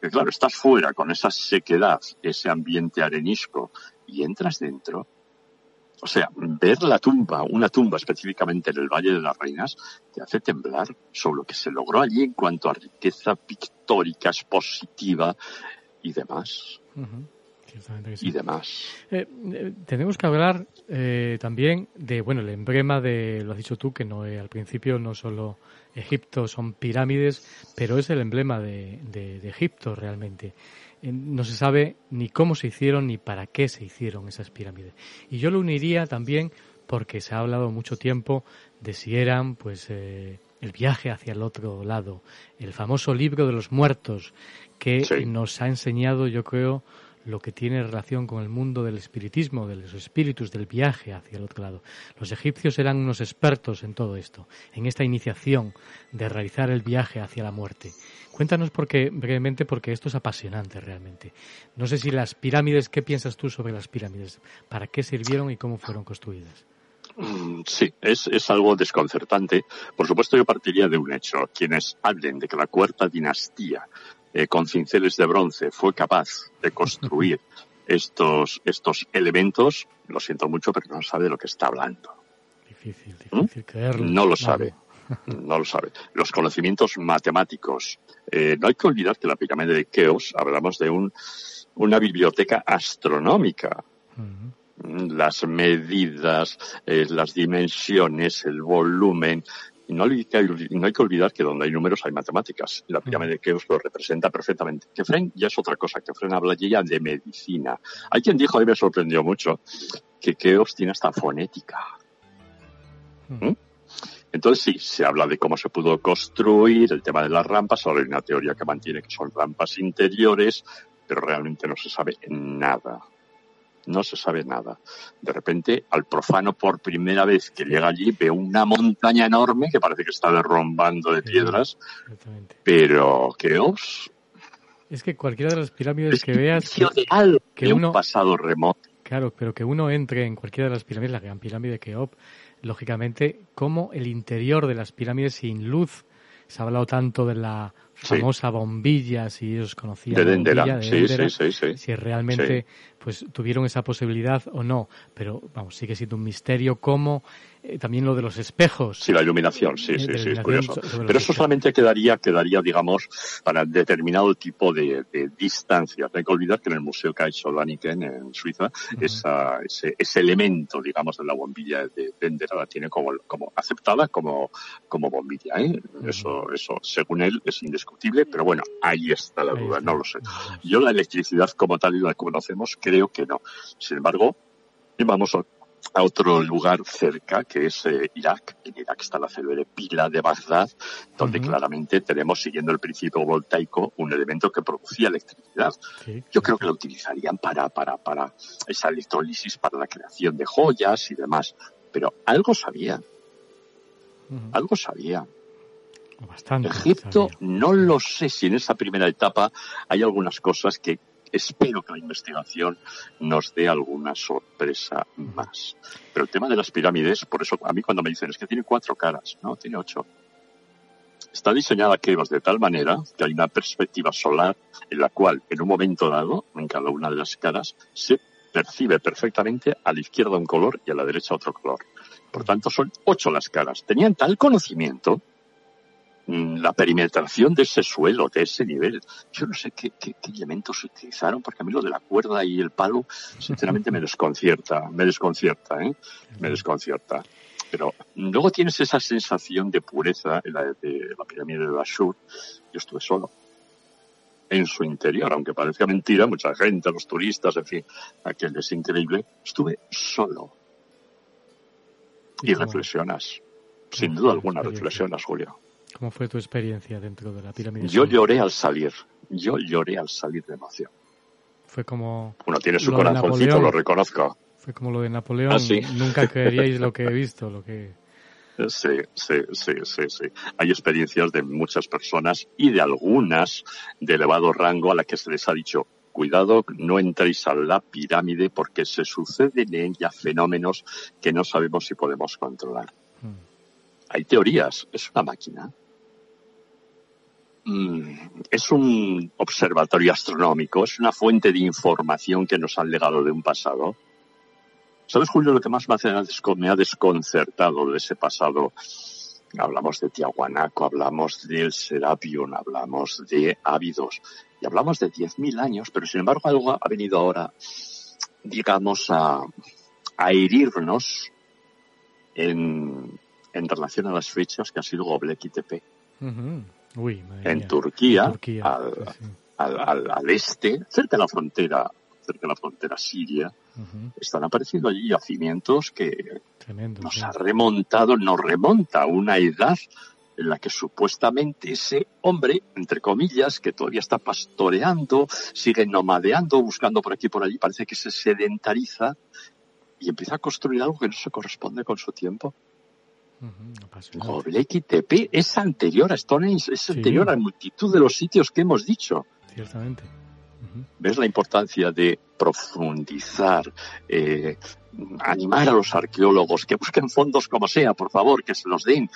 Que claro, estás fuera con esa sequedad, ese ambiente arenisco y entras dentro o sea, ver la tumba, una tumba específicamente en el Valle de las Reinas, te hace temblar sobre lo que se logró allí en cuanto a riqueza pictórica, expositiva y demás. Y demás. Eh, eh, tenemos que hablar eh, también de, bueno, el emblema de, lo has dicho tú, que no al principio no solo Egipto son pirámides, pero es el emblema de, de Egipto realmente no se sabe ni cómo se hicieron ni para qué se hicieron esas pirámides. Y yo lo uniría también porque se ha hablado mucho tiempo de si eran pues eh, el viaje hacia el otro lado, el famoso libro de los muertos que nos ha enseñado, yo creo, lo que tiene relación con el mundo del espiritismo, de los espíritus, del viaje hacia el otro lado. Los egipcios eran unos expertos en todo esto, en esta iniciación de realizar el viaje hacia la muerte. Cuéntanos porque, brevemente, porque esto es apasionante realmente. No sé si las pirámides, ¿qué piensas tú sobre las pirámides? ¿Para qué sirvieron y cómo fueron construidas? Mm, sí, es, es algo desconcertante. Por supuesto, yo partiría de un hecho. Quienes hablen de que la cuarta dinastía eh, con cinceles de bronce fue capaz de construir <laughs> estos, estos elementos, lo siento mucho, pero no sabe de lo que está hablando. Difícil, ¿Mm? difícil creerlo. No lo sabe. No lo sabe. Los conocimientos matemáticos. Eh, no hay que olvidar que la pirámide de Keops hablamos de un, una biblioteca astronómica. Las medidas, eh, las dimensiones, el volumen, no hay, que, no hay que olvidar que donde hay números hay matemáticas. Y la pirámide de Keops lo representa perfectamente. Kefren ya es otra cosa. Kefren habla ya de medicina. Hay quien dijo, y me sorprendió mucho, que Keops tiene hasta fonética. ¿Mm? Entonces sí, se habla de cómo se pudo construir, el tema de las rampas, ahora hay una teoría que mantiene que son rampas interiores, pero realmente no se sabe nada no se sabe nada. De repente, al profano por primera vez que llega allí, ve una montaña enorme que parece que está derrumbando de piedras, pero os Es que cualquiera de las pirámides que veas... que, uno, un pasado remoto. Claro, pero que uno entre en cualquiera de las pirámides, la gran pirámide de Keops, lógicamente, como el interior de las pirámides sin luz, se ha hablado tanto de la famosa bombilla, si ellos conocían de bombilla, de sí, sí, si realmente pues tuvieron esa posibilidad o no, pero vamos, sigue siendo un misterio cómo también lo de los espejos. Sí, la iluminación, sí, sí, sí, es curioso. Pero eso solamente quedaría, quedaría, digamos, para determinado tipo de, de distancia. No hay que olvidar que en el Museo Daniken en Suiza, esa, ese, ese, elemento, digamos, de la bombilla de Bender la tiene como, como aceptada como, como bombilla. ¿eh? Eso, eso, según él, es indiscutible, pero bueno, ahí está la duda, no lo sé. Yo la electricidad como tal y la conocemos, creo que no. Sin embargo, vamos a a otro lugar cerca que es eh, Irak. En Irak está la célebre pila de Bagdad, donde claramente tenemos, siguiendo el principio voltaico, un elemento que producía electricidad. Yo creo que lo utilizarían para, para, para esa electrólisis, para la creación de joyas y demás. Pero algo sabía. Algo sabía. Bastante. Egipto, no lo sé si en esa primera etapa hay algunas cosas que espero que la investigación nos dé alguna sorpresa más. Pero el tema de las pirámides, por eso a mí cuando me dicen es que tiene cuatro caras, no, tiene ocho. Está diseñada Kebas de tal manera que hay una perspectiva solar en la cual en un momento dado, en cada una de las caras, se percibe perfectamente a la izquierda un color y a la derecha otro color. Por tanto, son ocho las caras. Tenían tal conocimiento la perimetración de ese suelo, de ese nivel. Yo no sé qué, qué, elementos utilizaron, porque a mí lo de la cuerda y el palo, sinceramente me desconcierta, me desconcierta, ¿eh? Me desconcierta. Pero luego tienes esa sensación de pureza en la de la pirámide de Ashur. Yo estuve solo en su interior, aunque parezca mentira, mucha gente, los turistas, en fin, aquel es increíble. Estuve solo. Y reflexionas. Sin duda alguna reflexionas, Julio. ¿Cómo fue tu experiencia dentro de la pirámide? Yo lloré al salir. Yo lloré al salir de emoción. Fue como. Uno tiene su corazoncito, lo reconozco. Fue como lo de Napoleón. ¿Ah, sí? Nunca creeríais lo que he visto, lo que. Sí, sí, sí, sí, sí. Hay experiencias de muchas personas y de algunas de elevado rango a las que se les ha dicho, cuidado, no entréis a la pirámide porque se suceden en ella fenómenos que no sabemos si podemos controlar. Hmm. Hay teorías, es una máquina. Mm, es un observatorio astronómico, es una fuente de información que nos han legado de un pasado. ¿Sabes, Julio, lo que más me ha desconcertado de ese pasado? Hablamos de Tiahuanaco, hablamos del Serapion, hablamos de Ávidos y hablamos de 10.000 años, pero sin embargo algo ha venido ahora, digamos, a, herirnos en, relación a las fechas que ha sido Göbekli Tepe en Turquía, al, al, este, cerca de la frontera, cerca de la frontera siria, están apareciendo allí yacimientos que nos ha remontado, nos remonta a una edad en la que supuestamente ese hombre, entre comillas, que todavía está pastoreando, sigue nomadeando, buscando por aquí y por allí, parece que se sedentariza y empieza a construir algo que no se corresponde con su tiempo. Göbekli Tepe es anterior a Stonehenge, es anterior a multitud de los sitios que hemos dicho. Ciertamente. ¿Ves la importancia de profundizar, eh, animar a los arqueólogos que busquen fondos como sea, por favor, que se los den?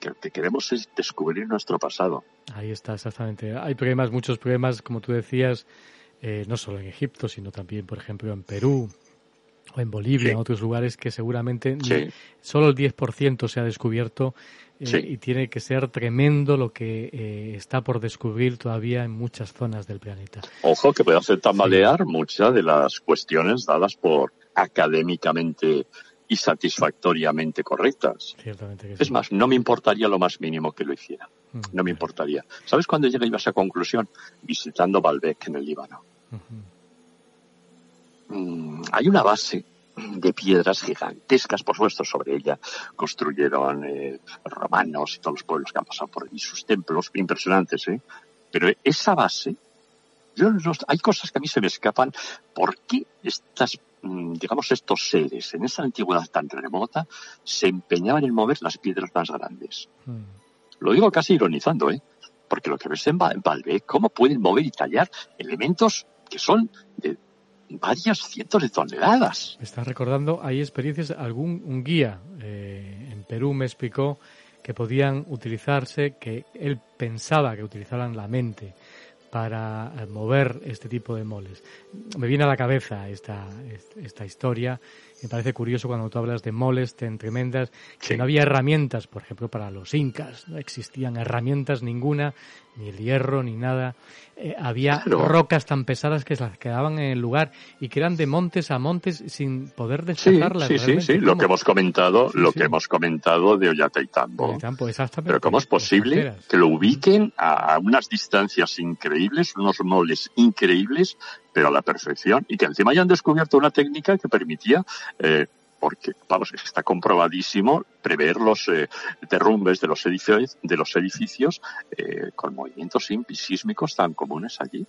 Que lo que queremos es descubrir nuestro pasado. Ahí está, exactamente. Hay problemas, muchos problemas, como tú decías, eh, no solo en Egipto, sino también, por ejemplo, en Perú, o en Bolivia, en otros lugares que seguramente solo el 10% se ha descubierto eh, y tiene que ser tremendo lo que eh, está por descubrir todavía en muchas zonas del planeta. Ojo que puede hacer tambalear muchas de las cuestiones dadas por académicamente y satisfactoriamente correctas. es más, no me importaría lo más mínimo que lo hiciera. Mm. no me importaría. ¿Sabes cuándo llegué a esa conclusión? Visitando Baalbek en el Líbano. Hay una base de piedras gigantescas, por supuesto, sobre ella construyeron eh, romanos y todos los pueblos que han pasado por allí sus templos, impresionantes, ¿eh? Pero esa base, yo hay cosas que a mí se me escapan. ¿Por qué estas, mm, digamos, estos seres en esa antigüedad tan remota se empeñaban en mover las piedras más grandes? Hmm. Lo digo casi ironizando, ¿eh? Porque lo que ves en Valve, ¿cómo pueden mover y tallar elementos que son de varias cientos de toneladas. Me estás recordando, hay experiencias, algún guía eh, en Perú me explicó que podían utilizarse, que él pensaba que utilizaran la mente para eh, mover este tipo de moles. Me viene a la cabeza esta, esta historia me parece curioso cuando tú hablas de moles tan tremendas, que no había herramientas, por ejemplo, para los incas, no existían herramientas ninguna, ni el hierro, ni nada. Eh, había rocas tan pesadas que se las quedaban en el lugar y que eran de montes a montes sin poder desplazarlas. Sí, sí, sí, lo que hemos comentado, lo que hemos comentado de Ollantaytambo. Pero ¿cómo es posible que lo ubiquen a unas distancias increíbles, unos moles increíbles, pero a la perfección, y que encima hayan descubierto una técnica que permitía eh, porque vamos está comprobadísimo prever los eh, derrumbes de los edificios de los edificios eh, con movimientos sísmicos tan comunes allí.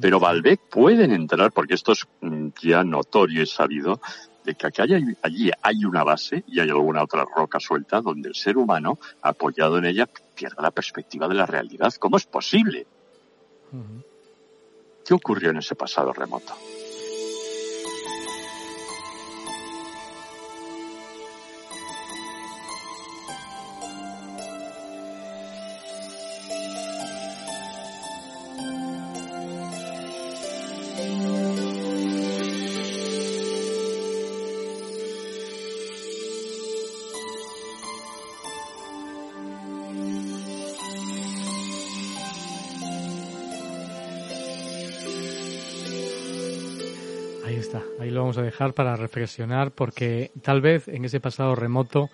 Pero Valbec pueden entrar porque esto es mm, ya notorio y sabido de que aquí hay, allí hay una base y hay alguna otra roca suelta donde el ser humano apoyado en ella pierda la perspectiva de la realidad. Cómo es posible ¿Qué ocurrió en ese pasado remoto? A dejar para reflexionar porque tal vez en ese pasado remoto,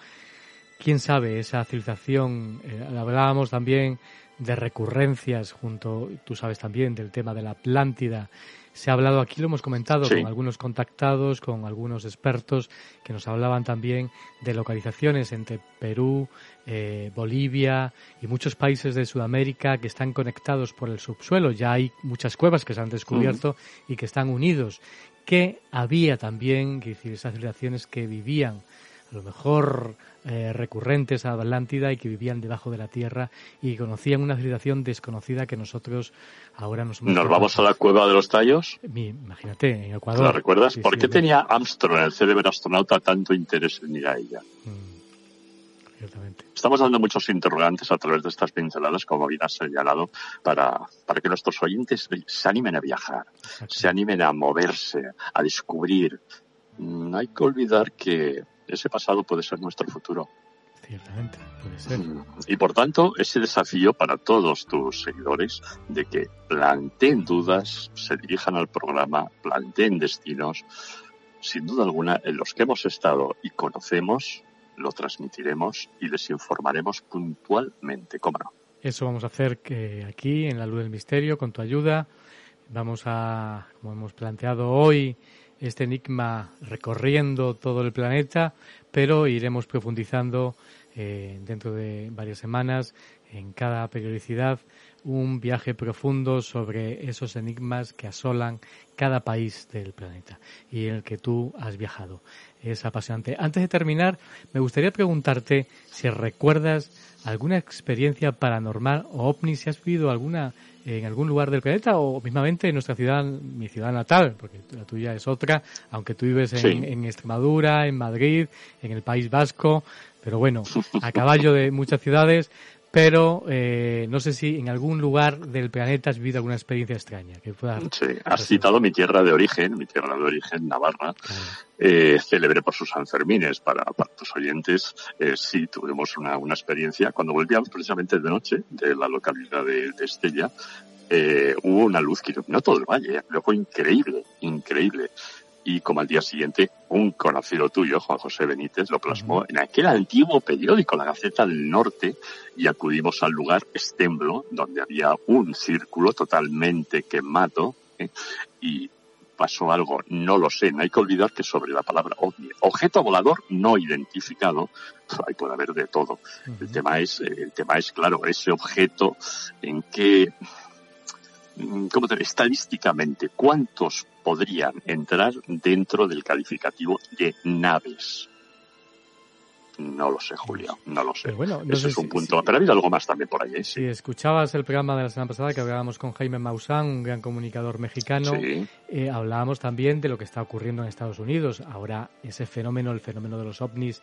quién sabe, esa civilización, eh, hablábamos también de recurrencias junto, tú sabes también del tema de la Atlántida, se ha hablado aquí, lo hemos comentado con algunos contactados, con algunos expertos que nos hablaban también de localizaciones entre Perú, eh, Bolivia y muchos países de Sudamérica que están conectados por el subsuelo. Ya hay muchas cuevas que se han descubierto y que están unidos que había también, que decir, esas civilizaciones que vivían a lo mejor eh, recurrentes a Atlántida y que vivían debajo de la tierra y conocían una civilización desconocida que nosotros ahora nos ¿Nos vamos a la cueva de los tallos? imagínate, en Ecuador. ¿La recuerdas? ¿Por qué tenía Armstrong, el cerebro astronauta, tanto interés en ir a ella? Mm. Estamos dando muchos interrogantes a través de estas pinceladas, como bien has señalado, para, para que nuestros oyentes se animen a viajar, se animen a moverse, a descubrir. No mm, hay que olvidar que ese pasado puede ser nuestro futuro. Ciertamente, puede ser. Mm, y por tanto, ese desafío para todos tus seguidores de que planteen dudas, se dirijan al programa, planteen destinos, sin duda alguna, en los que hemos estado y conocemos, lo transmitiremos y les informaremos puntualmente, ¿cómo no? Eso vamos a hacer que aquí, en la luz del misterio, con tu ayuda. Vamos a, como hemos planteado hoy, este enigma recorriendo todo el planeta, pero iremos profundizando eh, dentro de varias semanas, en cada periodicidad, un viaje profundo sobre esos enigmas que asolan cada país del planeta y en el que tú has viajado. Es apasionante. Antes de terminar, me gustaría preguntarte si recuerdas alguna experiencia paranormal o ovni, si has vivido alguna en algún lugar del planeta o mismamente en nuestra ciudad, mi ciudad natal, porque la tuya es otra, aunque tú vives en, en Extremadura, en Madrid, en el País Vasco, pero bueno, a caballo de muchas ciudades, pero eh, no sé si en algún lugar del planeta has vivido alguna experiencia extraña. Que pueda sí, has citado mi tierra de origen, mi tierra de origen, Navarra, eh, célebre por sus Sanfermines para, para tus oyentes. Eh, sí, tuvimos una, una experiencia cuando volvíamos precisamente de noche de la localidad de, de Estella. Eh, hubo una luz que iluminó todo el valle, lo fue increíble, increíble y como al día siguiente un conocido tuyo, Juan José Benítez, lo plasmó en aquel antiguo periódico, la Gaceta del Norte, y acudimos al lugar Estemblo, donde había un círculo totalmente quemado, ¿eh? y pasó algo, no lo sé, no hay que olvidar que sobre la palabra ovni, objeto volador no identificado, <laughs> ahí puede haber de todo. El tema es, el tema es claro, ese objeto en que ¿cómo te, estadísticamente, ¿cuántos podrían entrar dentro del calificativo de naves? No lo sé, Julio, no lo sé. bueno, Ese es un punto. Pero ha habido algo más también por ahí. ¿eh? Si escuchabas el programa de la semana pasada que hablábamos con Jaime Maussan, un gran comunicador mexicano, eh, hablábamos también de lo que está ocurriendo en Estados Unidos. Ahora ese fenómeno, el fenómeno de los ovnis,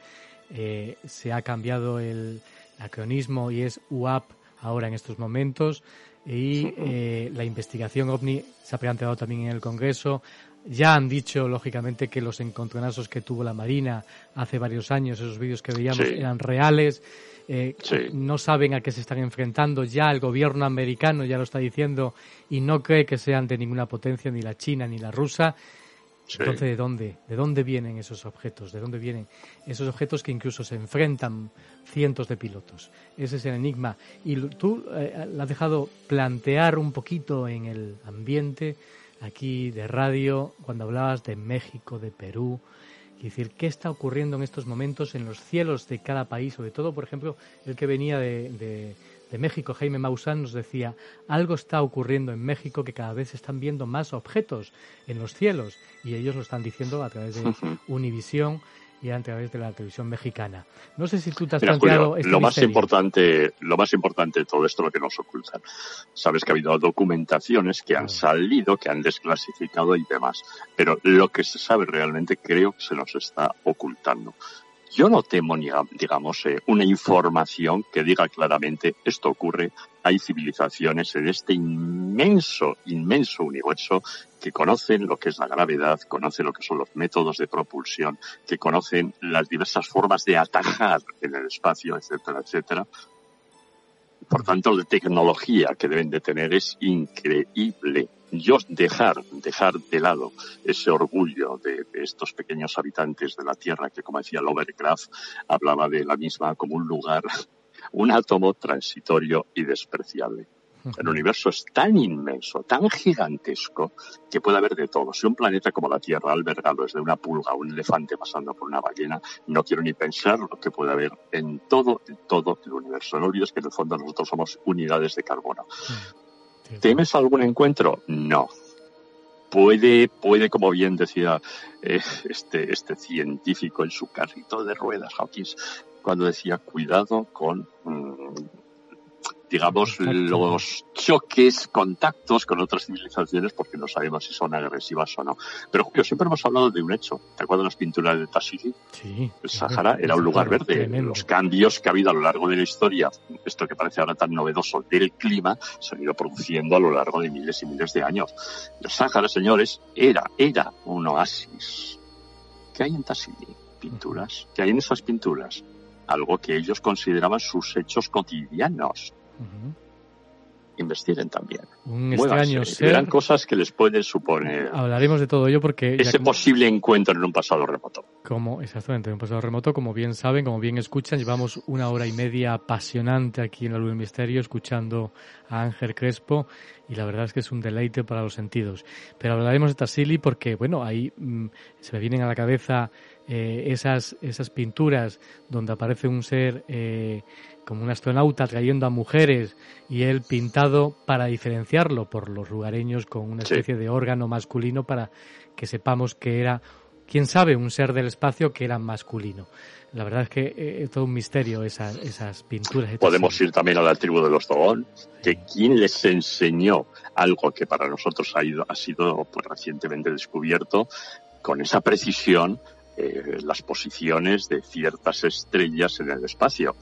eh, se ha cambiado el acronismo y es UAP ahora en estos momentos y <laughs> eh, la investigación OVNI se ha planteado también en el Congreso. Ya han dicho, lógicamente, que los encontronazos que tuvo la Marina hace varios años, esos vídeos que veíamos, eran reales. Eh, No saben a qué se están enfrentando. Ya el gobierno americano ya lo está diciendo y no cree que sean de ninguna potencia, ni la China ni la rusa. Entonces, ¿de dónde? ¿De dónde vienen esos objetos? ¿De dónde vienen esos objetos que incluso se enfrentan cientos de pilotos? Ese es el enigma. Y tú eh, has dejado plantear un poquito en el ambiente aquí de radio cuando hablabas de México, de Perú. Es decir, ¿qué está ocurriendo en estos momentos en los cielos de cada país? Sobre todo, por ejemplo, el que venía de México, Jaime Maussan, nos decía, algo está ocurriendo en México que cada vez se están viendo más objetos en los cielos y ellos lo están diciendo a través de Univisión y a través de la televisión mexicana. No sé si tú te has planteado este lo más importante, lo más importante de todo esto lo que nos ocultan. Sabes que ha habido documentaciones que han salido, que han desclasificado y demás, pero lo que se sabe realmente creo que se nos está ocultando. Yo no temo, digamos, eh, una información que diga claramente esto ocurre. Hay civilizaciones en este inmenso, inmenso universo que conocen lo que es la gravedad, conocen lo que son los métodos de propulsión, que conocen las diversas formas de atajar en el espacio, etcétera, etcétera. Por tanto, la tecnología que deben de tener es increíble yo dejar, dejar de lado ese orgullo de, estos pequeños habitantes de la Tierra que, como decía Lovecraft, hablaba de la misma como un lugar, <laughs> un átomo transitorio y despreciable. El universo es tan inmenso, tan gigantesco, que puede haber de todo. Si un planeta como la Tierra ha albergado desde una pulga o un elefante pasando por una ballena, no quiero ni pensar lo que puede haber en todo, en todo el universo. No olvides que en el fondo nosotros somos unidades de carbono. ¿Temes algún encuentro? No. Puede, puede, como bien decía eh, este, este científico en su carrito de ruedas, Hawkins, cuando decía cuidado con mm, digamos, los choques, contactos con otras civilizaciones porque no sabemos si son agresivas o no. Pero Julio, siempre hemos hablado de un hecho. ¿Te acuerdas de las pinturas de Tassili? Sí. El Sahara era un lugar verde. Los cambios que ha habido a lo largo de la historia, esto que parece ahora tan novedoso del clima, se han ido produciendo a lo largo de miles y miles de años. El Sahara, señores, era, era un oasis. ¿Qué hay en Tassili? Pinturas. ¿Qué hay en esas pinturas? Algo que ellos consideraban sus hechos cotidianos Investiguen también. Un extraño ser. Verán cosas que les pueden suponer. Hablaremos de todo ello porque. Ese posible encuentro en un pasado remoto. Como, exactamente, un pasado remoto, como bien saben, como bien escuchan, llevamos una hora y media apasionante aquí en la Luz del Misterio escuchando a Ángel Crespo y la verdad es que es un deleite para los sentidos. Pero hablaremos de Tassili porque, bueno, ahí mm, se me vienen a la cabeza eh, esas, esas pinturas donde aparece un ser eh, como un astronauta trayendo a mujeres y él pintado para diferenciarlo por los lugareños con una especie de órgano masculino para que sepamos que era quién sabe, un ser del espacio que era masculino. La verdad es que eh, es todo un misterio esas, esas pinturas. Podemos ir también a la tribu de los Togón, que quien les enseñó algo que para nosotros ha, ido, ha sido pues, recientemente descubierto con esa precisión eh, las posiciones de ciertas estrellas en el espacio.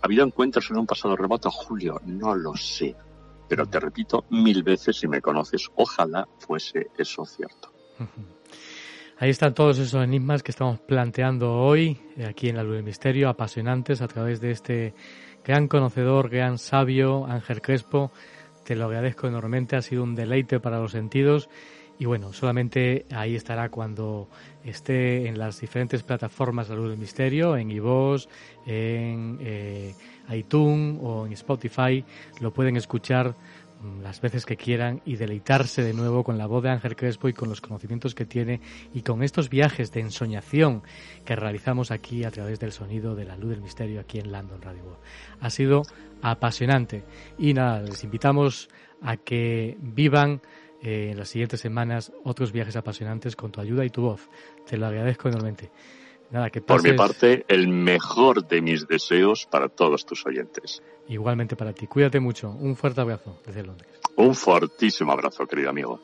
¿Ha habido encuentros en un pasado remoto, Julio? No lo sé. Pero te repito mil veces si me conoces, ojalá fuese eso cierto. <laughs> Ahí están todos esos enigmas que estamos planteando hoy, eh, aquí en la Luz del Misterio, apasionantes a través de este gran conocedor, gran sabio, Ángel Crespo. Te lo agradezco enormemente, ha sido un deleite para los sentidos. Y bueno, solamente ahí estará cuando esté en las diferentes plataformas de la Luz del Misterio, en iVoox, en eh, iTunes o en Spotify. Lo pueden escuchar Mm, las veces que quieran y deleitarse de nuevo con la voz de Ángel Crespo y con los conocimientos que tiene y con estos viajes de ensoñación que realizamos aquí a través del sonido de la luz del misterio aquí en London Radio. Ha sido apasionante y nada, les invitamos a que vivan eh, en las siguientes semanas otros viajes apasionantes con tu ayuda y tu voz. Te lo agradezco enormemente. Por mi parte, el mejor de mis deseos para todos tus oyentes. Igualmente para ti. Cuídate mucho. Un fuerte abrazo desde Londres. Un fortísimo abrazo, querido amigo.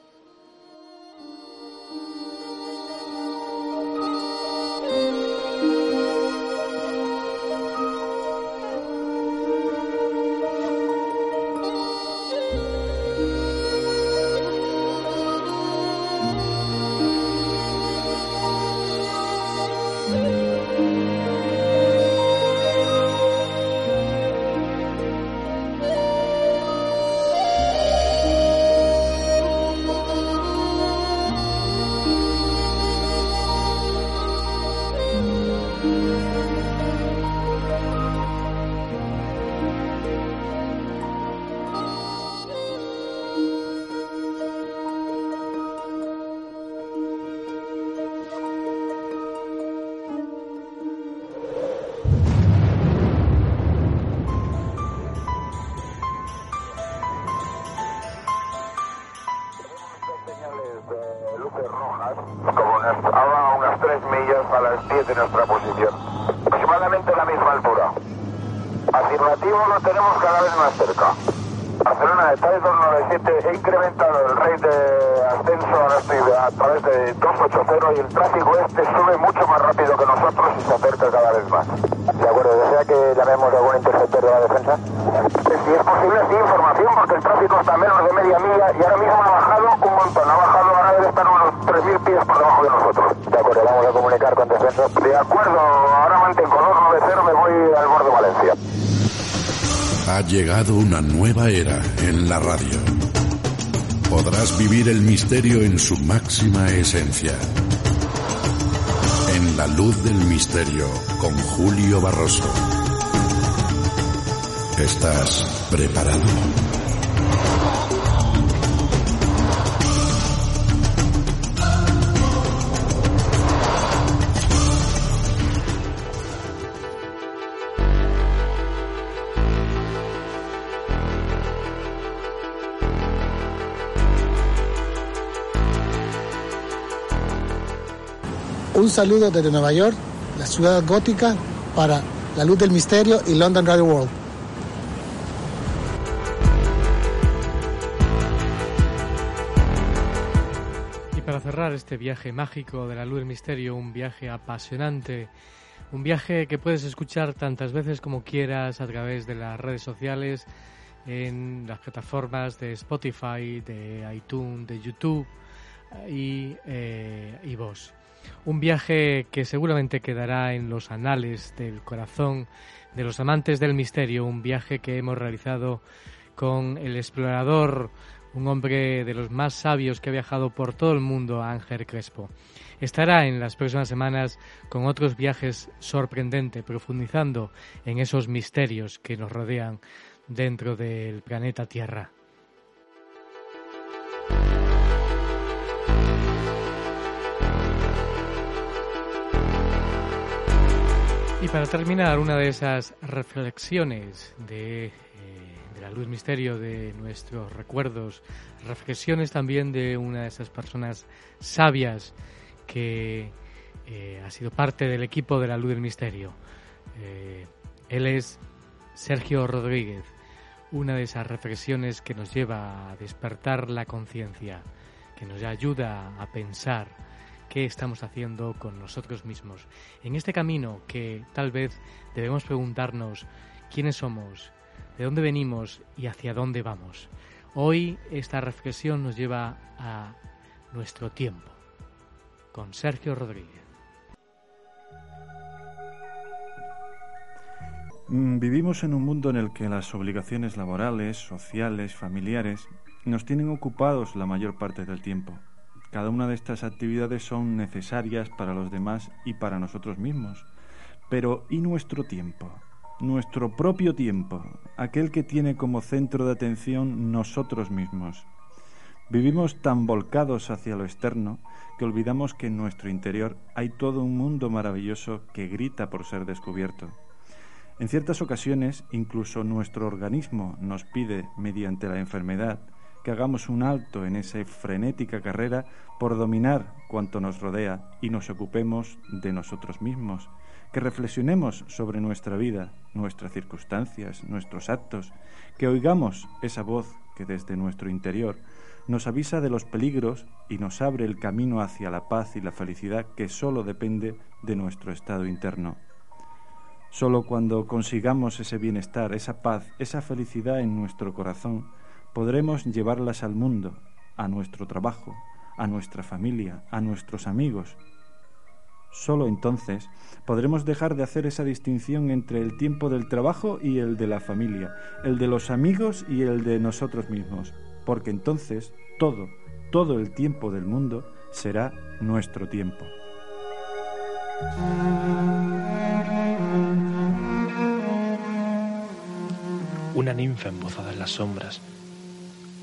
Su máxima esencia. En la luz del misterio con Julio Barroso. ¿Estás preparado? Un saludo desde Nueva York, la ciudad gótica, para La Luz del Misterio y London Radio World. Y para cerrar este viaje mágico de la Luz del Misterio, un viaje apasionante, un viaje que puedes escuchar tantas veces como quieras a través de las redes sociales, en las plataformas de Spotify, de iTunes, de YouTube y, eh, vos. Un viaje que seguramente quedará en los anales del corazón de los amantes del misterio, un viaje que hemos realizado con el explorador un hombre de los más sabios que ha viajado por todo el mundo, Ángel Crespo. Estará en las próximas semanas con otros viajes sorprendentes, profundizando en esos misterios que nos rodean dentro del planeta Tierra. Y para terminar, una de esas reflexiones de, eh, de, la luz misterio de nuestros recuerdos, reflexiones también de una de esas personas sabias que eh, ha sido parte del equipo de la luz del misterio. Eh, él es Sergio Rodríguez, una de esas reflexiones que nos lleva a despertar la conciencia, que nos ayuda a pensar qué estamos haciendo con nosotros mismos. En este camino que tal vez debemos preguntarnos quiénes somos, de dónde venimos y hacia dónde vamos. Hoy esta reflexión nos lleva a nuestro tiempo, con Sergio Rodríguez. Mm, vivimos en un mundo en el que las obligaciones laborales, sociales, familiares nos tienen ocupados la mayor parte del tiempo. Cada una de estas actividades son necesarias para los demás y para nosotros mismos. Pero ¿y nuestro tiempo? Nuestro propio tiempo, aquel que tiene como centro de atención nosotros mismos. Vivimos tan volcados hacia lo externo que olvidamos que en nuestro interior hay todo un mundo maravilloso que grita por ser descubierto. En ciertas ocasiones, incluso nuestro organismo nos pide, mediante la enfermedad, que hagamos un alto en esa frenética carrera por dominar cuanto nos rodea y nos ocupemos de nosotros mismos, que reflexionemos sobre nuestra vida, nuestras circunstancias, nuestros actos, que oigamos esa voz que desde nuestro interior nos avisa de los peligros y nos abre el camino hacia la paz y la felicidad que sólo depende de nuestro estado interno. Solo cuando consigamos ese bienestar, esa paz, esa felicidad en nuestro corazón, podremos llevarlas al mundo, a nuestro trabajo, a nuestra familia, a nuestros amigos. Solo entonces podremos dejar de hacer esa distinción entre el tiempo del trabajo y el de la familia, el de los amigos y el de nosotros mismos, porque entonces todo, todo el tiempo del mundo será nuestro tiempo. Una ninfa embozada en las sombras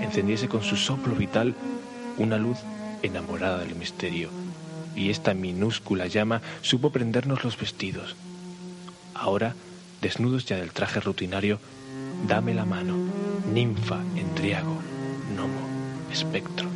encendiese con su soplo vital una luz enamorada del misterio, y esta minúscula llama supo prendernos los vestidos. Ahora, desnudos ya del traje rutinario, dame la mano, ninfa, endriago, gnomo, espectro.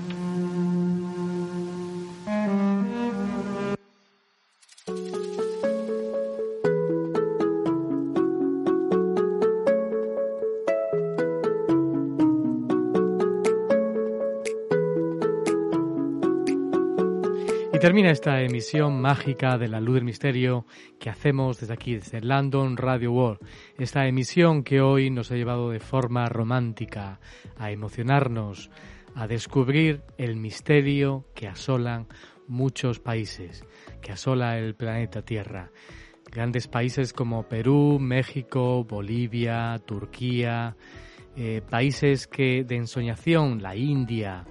Termina esta emisión mágica de la luz del misterio que hacemos desde aquí, desde London Radio World. Esta emisión que hoy nos ha llevado de forma romántica a emocionarnos, a descubrir el misterio que asolan muchos países, que asola el planeta Tierra. Grandes países como Perú, México, Bolivia, Turquía, eh, países que de ensoñación, la India,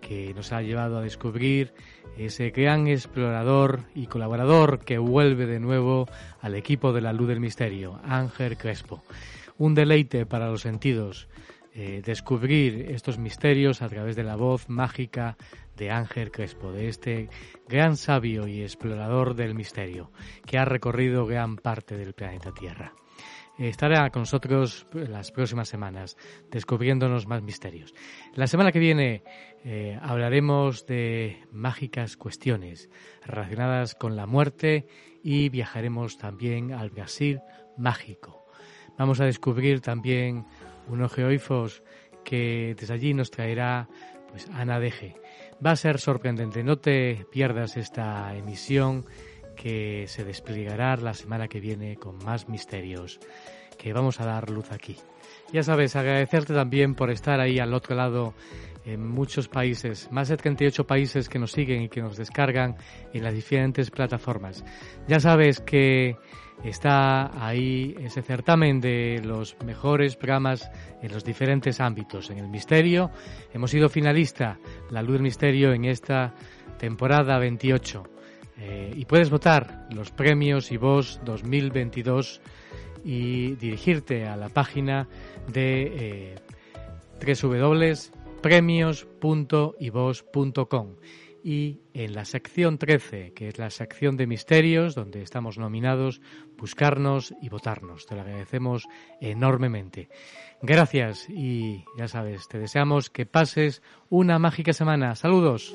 que nos ha llevado a descubrir ese gran explorador y colaborador que vuelve de nuevo al equipo de la Luz del Misterio, Ángel Crespo. Un deleite para los sentidos eh, descubrir estos misterios a través de la voz mágica de Ángel Crespo, de este gran sabio y explorador del misterio que ha recorrido gran parte del planeta Tierra estará con nosotros las próximas semanas descubriéndonos más misterios. La semana que viene eh, hablaremos de mágicas cuestiones relacionadas con la muerte y viajaremos también al Brasil mágico. Vamos a descubrir también unos geoifos que desde allí nos traerá pues Ana Deje. Va a ser sorprendente, no te pierdas esta emisión que se desplegará la semana que viene con más misterios que vamos a dar luz aquí. Ya sabes, agradecerte también por estar ahí al otro lado en muchos países, más de 38 países que nos siguen y que nos descargan en las diferentes plataformas. Ya sabes que está ahí ese certamen de los mejores programas en los diferentes ámbitos. En el misterio hemos sido finalista, La Luz del Misterio, en esta temporada 28. Eh, y puedes votar los premios y vos 2022 y dirigirte a la página de eh, www.premios.ivos.com y en la sección 13, que es la sección de misterios, donde estamos nominados, buscarnos y votarnos. Te lo agradecemos enormemente. Gracias y ya sabes, te deseamos que pases una mágica semana. Saludos.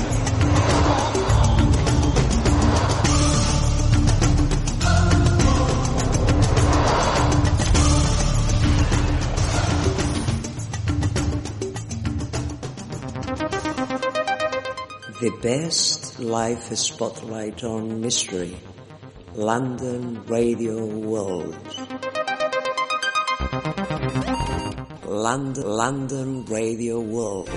Best life spotlight on mystery. London Radio World. London, London Radio World.